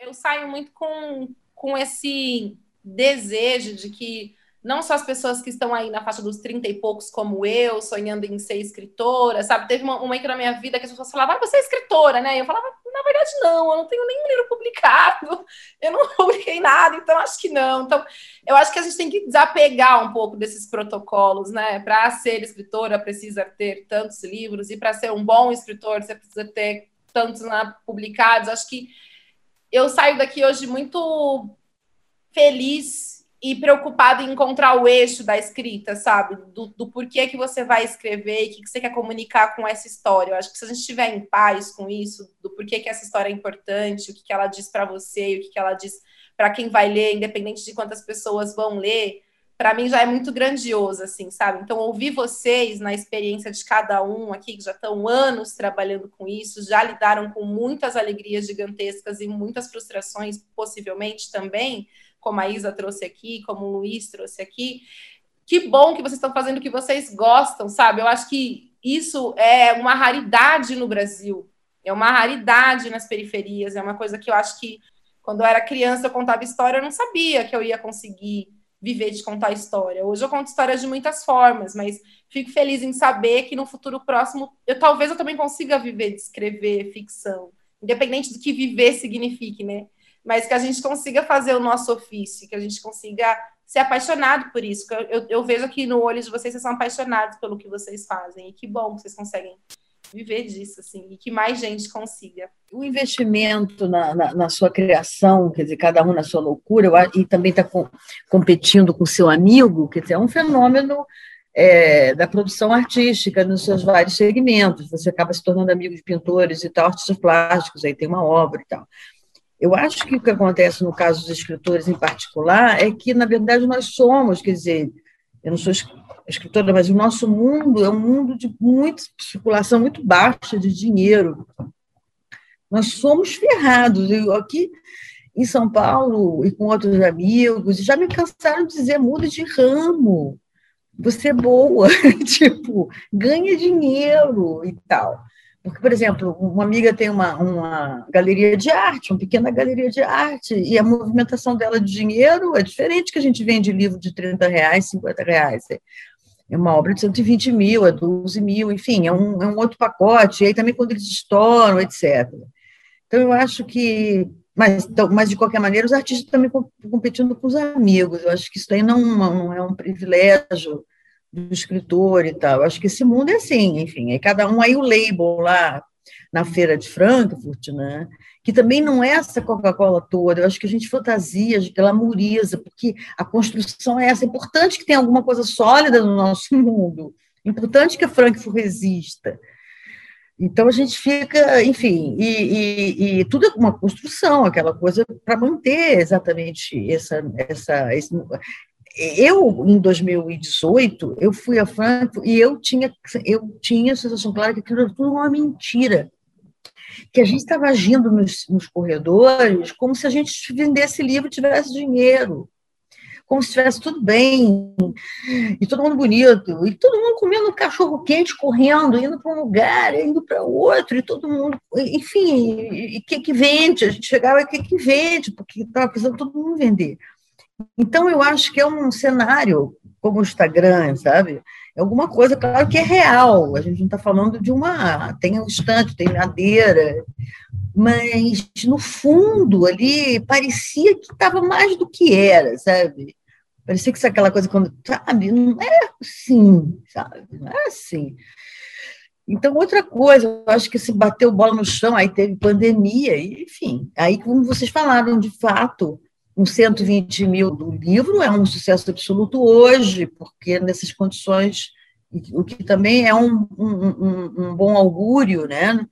Eu saio muito com, com esse desejo de que não só as pessoas que estão aí na faixa dos 30 e poucos, como eu, sonhando em ser escritora, sabe? Teve uma, uma que na minha vida que as pessoas falavam, ah, você é escritora, né? E eu falava, na verdade, não, eu não tenho nenhum livro publicado, [laughs] eu não [laughs] publiquei nada, então acho que não. Então, eu acho que a gente tem que desapegar um pouco desses protocolos, né? Para ser escritora, precisa ter tantos livros, e para ser um bom escritor, você precisa ter tantos né, publicados. Acho que eu saio daqui hoje muito feliz e preocupado em encontrar o eixo da escrita, sabe? Do, do porquê que você vai escrever e o que, que você quer comunicar com essa história. Eu acho que se a gente estiver em paz com isso, do porquê que essa história é importante, o que, que ela diz para você e o que, que ela diz para quem vai ler, independente de quantas pessoas vão ler, para mim já é muito grandioso, assim, sabe? Então, ouvir vocês na experiência de cada um aqui, que já estão anos trabalhando com isso, já lidaram com muitas alegrias gigantescas e muitas frustrações, possivelmente também como a Isa trouxe aqui, como o Luiz trouxe aqui. Que bom que vocês estão fazendo o que vocês gostam, sabe? Eu acho que isso é uma raridade no Brasil, é uma raridade nas periferias, é uma coisa que eu acho que quando eu era criança eu contava história, eu não sabia que eu ia conseguir viver de contar história. Hoje eu conto histórias de muitas formas, mas fico feliz em saber que no futuro próximo eu talvez eu também consiga viver de escrever ficção, independente do que viver signifique, né? Mas que a gente consiga fazer o nosso ofício, que a gente consiga ser apaixonado por isso. Eu, eu, vejo aqui no olho de vocês, vocês são apaixonados pelo que vocês fazem, e que bom que vocês conseguem viver disso, assim, e que mais gente consiga. O investimento na, na, na sua criação, quer dizer, cada um na sua loucura, e também está com, competindo com seu amigo, quer dizer, é um fenômeno é, da produção artística nos seus vários segmentos. Você acaba se tornando amigo de pintores e tal, artistas plásticos, aí tem uma obra e tal. Eu acho que o que acontece no caso dos escritores em particular é que, na verdade, nós somos, quer dizer, eu não sou escritora, mas o nosso mundo é um mundo de muita circulação muito baixa de dinheiro. Nós somos ferrados. Eu aqui em São Paulo e com outros amigos, já me cansaram de dizer muda de ramo. Você é boa, [laughs] tipo, ganha dinheiro e tal. Porque, por exemplo, uma amiga tem uma, uma galeria de arte, uma pequena galeria de arte, e a movimentação dela de dinheiro é diferente que a gente vende livro de 30 reais, 50 reais. É uma obra de 120 mil, é 12 mil, enfim, é um, é um outro pacote, e aí também quando eles estouram, etc. Então, eu acho que mas, então, mas, de qualquer maneira, os artistas também competindo com os amigos. Eu acho que isso aí não, não é um privilégio do escritor e tal. Acho que esse mundo é assim, enfim, é cada um aí o label lá na feira de Frankfurt, né? Que também não é essa Coca-Cola toda. Eu acho que a gente fantasia, a porque a construção é essa. É importante que tenha alguma coisa sólida no nosso [laughs] mundo. É importante que a Frankfurt resista. Então a gente fica, enfim, e, e, e, tudo é uma construção, aquela coisa para manter exatamente essa, essa, esse, eu, em 2018, eu fui a Frankfurt e eu tinha, eu tinha a sensação clara que aquilo era tudo uma mentira. Que a gente estava agindo nos, nos corredores como se a gente vendesse livro e tivesse dinheiro como se estivesse tudo bem, e todo mundo bonito, e todo mundo comendo cachorro quente, correndo, indo para um lugar, indo para outro, e todo mundo, enfim, o que que vende? A gente chegava, o que que vende? Porque estava precisando todo mundo vender. Então, eu acho que é um cenário como o Instagram, sabe? É alguma coisa, claro, que é real. A gente não está falando de uma. Tem um estante, tem madeira, mas no fundo ali parecia que estava mais do que era, sabe? Parecia que isso é aquela coisa quando, sabe, não é assim, sabe? Não é assim. Então, outra coisa, eu acho que se bateu bola no chão, aí teve pandemia, enfim. Aí, como vocês falaram, de fato, um 120 mil do livro é um sucesso absoluto hoje, porque nessas condições, o que também é um, um, um, bom augúrio, né?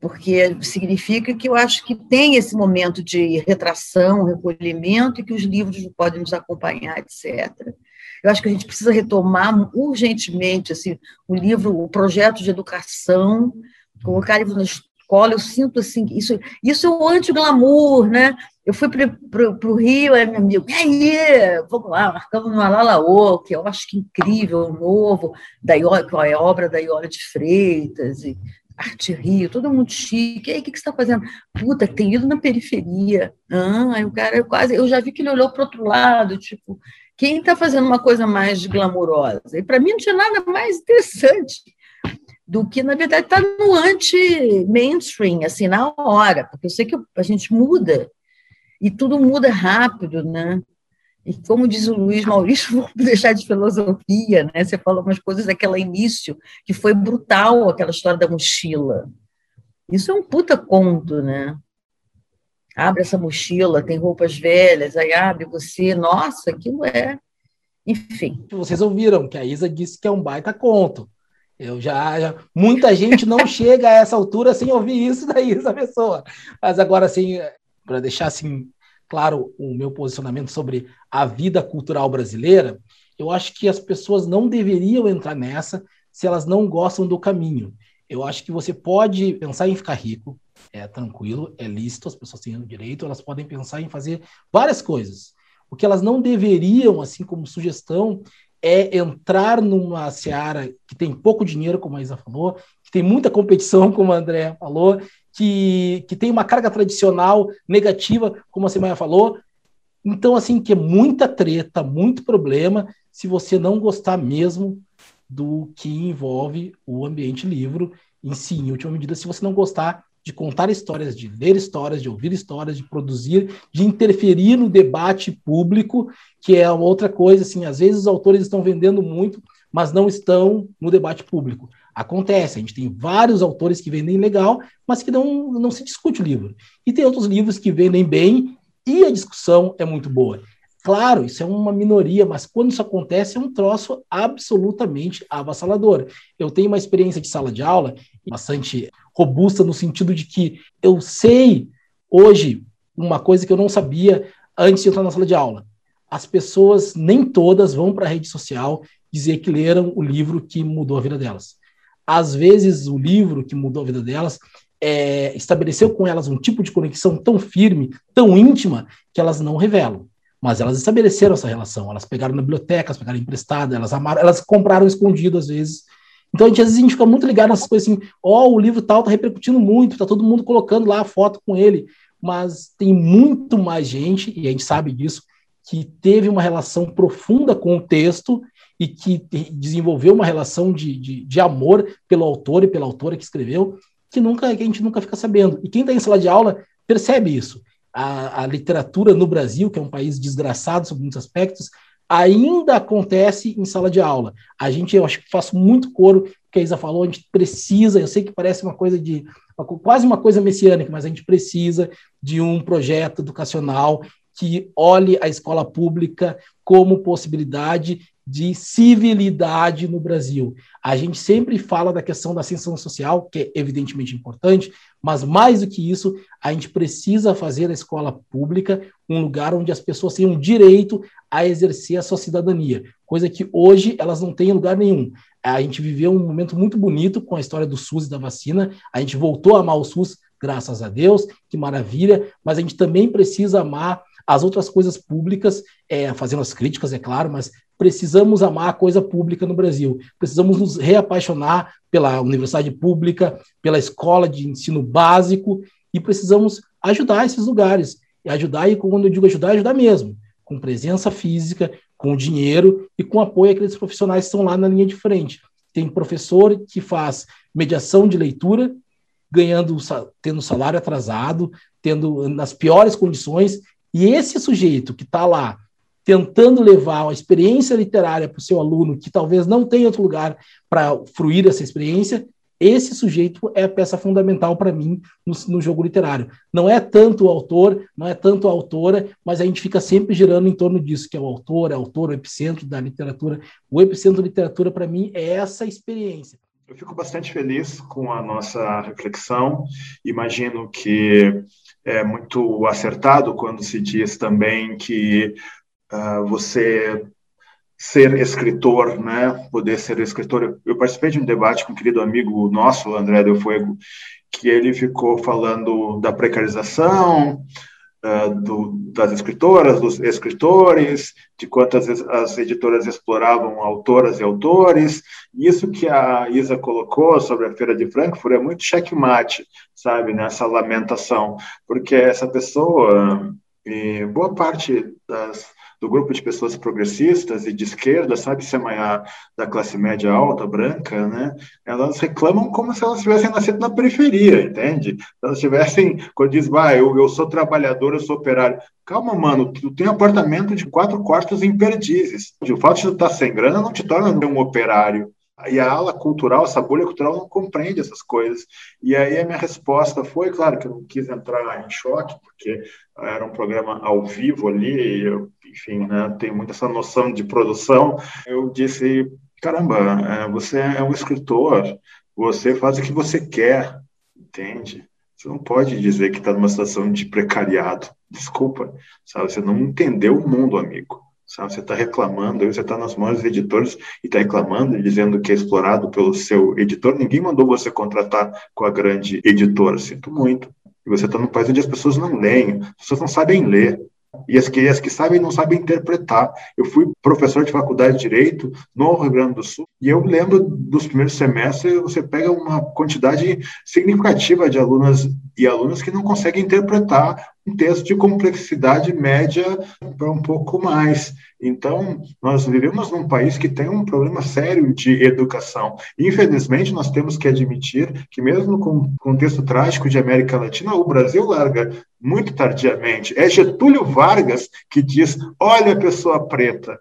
porque significa que eu acho que tem esse momento de retração, recolhimento, e que os livros podem nos acompanhar, etc. Eu acho que a gente precisa retomar urgentemente assim, o livro, o projeto de educação, colocar livro na escola, eu sinto assim, isso, isso é um anti-glamour, né? Eu fui para o Rio, aí meu amigo, e aí, vamos lá, marcamos no Alalaô, que eu acho que incrível, novo, da qual é obra da Iola de Freitas, e Arte Rio, todo mundo chique. E aí, o que, que você está fazendo? Puta, tem ido na periferia. Ah, aí o cara quase. Eu já vi que ele olhou para o outro lado, tipo, quem está fazendo uma coisa mais glamourosa? E para mim não tinha nada mais interessante do que, na verdade, estar tá no anti-mainstream, assim, na hora, porque eu sei que a gente muda, e tudo muda rápido, né? E como diz o Luiz Maurício, [laughs] vou deixar de filosofia, né? Você falou umas coisas daquela início, que foi brutal, aquela história da mochila. Isso é um puta conto, né? Abre essa mochila, tem roupas velhas, aí abre você, nossa, aquilo é. Enfim. Vocês ouviram que a Isa disse que é um baita conto. Eu já, já, muita gente não chega a essa altura sem ouvir isso da Isa Pessoa. Mas agora, assim, para deixar assim claro o meu posicionamento sobre a vida cultural brasileira, eu acho que as pessoas não deveriam entrar nessa se elas não gostam do caminho. Eu acho que você pode pensar em ficar rico, é tranquilo, é lícito, as pessoas têm o direito, elas podem pensar em fazer várias coisas. O que elas não deveriam, assim como sugestão, é entrar numa seara que tem pouco dinheiro, como a Isa falou, que tem muita competição, [laughs] como a André falou, que, que tem uma carga tradicional negativa, como a Semana falou. Então, assim, que é muita treta, muito problema, se você não gostar mesmo do que envolve o ambiente livro em si, em última medida, se você não gostar de contar histórias, de ler histórias, de ouvir histórias, de produzir, de interferir no debate público, que é outra coisa, assim, às vezes os autores estão vendendo muito, mas não estão no debate público. Acontece, a gente tem vários autores que vendem legal, mas que não, não se discute o livro. E tem outros livros que vendem bem e a discussão é muito boa. Claro, isso é uma minoria, mas quando isso acontece é um troço absolutamente avassalador. Eu tenho uma experiência de sala de aula bastante robusta no sentido de que eu sei hoje uma coisa que eu não sabia antes de entrar na sala de aula. As pessoas, nem todas, vão para a rede social dizer que leram o livro que mudou a vida delas. Às vezes, o livro que mudou a vida delas é, estabeleceu com elas um tipo de conexão tão firme, tão íntima, que elas não revelam. Mas elas estabeleceram essa relação. Elas pegaram na biblioteca, elas pegaram emprestada, elas amaram, elas compraram escondido às vezes. Então, a gente, às vezes, a gente fica muito ligado nessas coisas assim, ó, oh, o livro tal tá repercutindo muito, tá todo mundo colocando lá a foto com ele, mas tem muito mais gente, e a gente sabe disso, que teve uma relação profunda com o texto e que desenvolveu uma relação de, de, de, amor pelo autor e pela autora que escreveu, que nunca que a gente nunca fica sabendo. E quem está em sala de aula percebe isso. A, a, literatura no Brasil, que é um país desgraçado sob muitos aspectos, ainda acontece em sala de aula. A gente, eu acho que faço muito coro que a Isa falou, a gente precisa, eu sei que parece uma coisa de quase uma coisa messiânica, mas a gente precisa de um projeto educacional que olhe a escola pública como possibilidade de civilidade no Brasil. A gente sempre fala da questão da ascensão social, que é evidentemente importante, mas mais do que isso, a gente precisa fazer a escola pública um lugar onde as pessoas tenham direito a exercer a sua cidadania, coisa que hoje elas não têm em lugar nenhum. A gente viveu um momento muito bonito com a história do SUS e da vacina, a gente voltou a amar o SUS, graças a Deus, que maravilha, mas a gente também precisa amar as outras coisas públicas, é, fazendo as críticas, é claro, mas precisamos amar a coisa pública no Brasil. Precisamos nos reapaixonar pela universidade pública, pela escola de ensino básico e precisamos ajudar esses lugares. E ajudar, e quando eu digo ajudar, ajudar mesmo, com presença física, com dinheiro e com apoio àqueles profissionais que estão lá na linha de frente. Tem professor que faz mediação de leitura, ganhando, tendo salário atrasado, tendo nas piores condições, e esse sujeito que está lá tentando levar uma experiência literária para o seu aluno que talvez não tenha outro lugar para fruir essa experiência, esse sujeito é a peça fundamental para mim no, no, jogo literário. Não é tanto o autor, não é tanto a autora, mas a gente fica sempre girando em torno disso, que é o autor, é autor, o epicentro da literatura. O epicentro da literatura, para mim, é essa experiência. Eu fico bastante feliz com a nossa reflexão. Imagino que é muito acertado quando se diz também que uh, você ser escritor, né, poder ser escritor. Eu participei de um debate com um querido amigo nosso, André Del Fuego, que ele ficou falando da precarização, uh, do, das escritoras, dos escritores, de quantas as editoras exploravam autoras e autores. Isso que a Isa colocou sobre a Feira de Frankfurt é muito checkmate, sabe, nessa lamentação, porque essa pessoa, e boa parte das do grupo de pessoas progressistas e de esquerda, sabe, se da classe média alta, branca, né, elas reclamam como se elas tivessem nascido na periferia, entende? Elas tivessem, quando diz, vai, eu, eu sou trabalhador, eu sou operário. Calma, mano, tu tem apartamento de quatro quartos em Perdizes. O fato de tu estar sem grana não te torna um operário. E a ala cultural, essa bolha cultural não compreende essas coisas. E aí a minha resposta foi, claro que eu não quis entrar em choque, porque era um programa ao vivo ali, eu, enfim, né, tenho muito essa noção de produção. Eu disse, caramba, é, você é um escritor, você faz o que você quer, entende? Você não pode dizer que está numa situação de precariado. Desculpa, sabe? Você não entendeu o mundo, amigo. Sabe? Você está reclamando, você está nas mãos dos editores e está reclamando dizendo que é explorado pelo seu editor. Ninguém mandou você contratar com a grande editora. Sinto muito. E você está num país onde as pessoas não leem, as pessoas não sabem ler. E as que, as que sabem não sabem interpretar. Eu fui professor de faculdade de Direito no Rio Grande do Sul, e eu lembro dos primeiros semestres, você pega uma quantidade significativa de alunas e alunos que não conseguem interpretar um texto de complexidade média para um pouco mais. Então, nós vivemos num país que tem um problema sério de educação. Infelizmente, nós temos que admitir que, mesmo com o contexto trágico de América Latina, o Brasil larga muito tardiamente. É Getúlio Vargas que diz: olha a pessoa preta,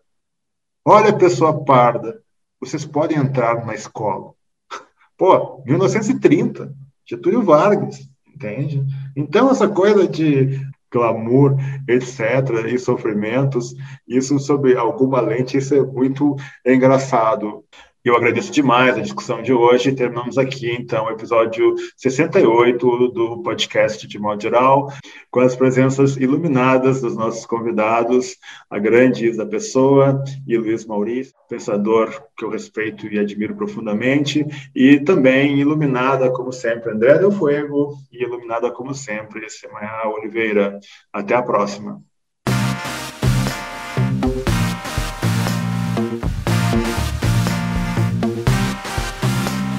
olha a pessoa parda, vocês podem entrar na escola. [laughs] Pô, 1930, Getúlio Vargas entende? Então, essa coisa de glamour, etc., e sofrimentos, isso sob alguma lente, isso é muito engraçado. Eu agradeço demais a discussão de hoje. Terminamos aqui, então, o episódio 68 do podcast de modo geral, com as presenças iluminadas dos nossos convidados, a grande Isa Pessoa e Luiz Maurício, pensador que eu respeito e admiro profundamente, e também iluminada, como sempre, André Del Fuego, e iluminada, como sempre, Semaia Oliveira. Até a próxima.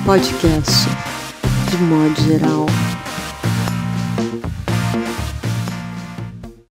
Podcast de modo geral.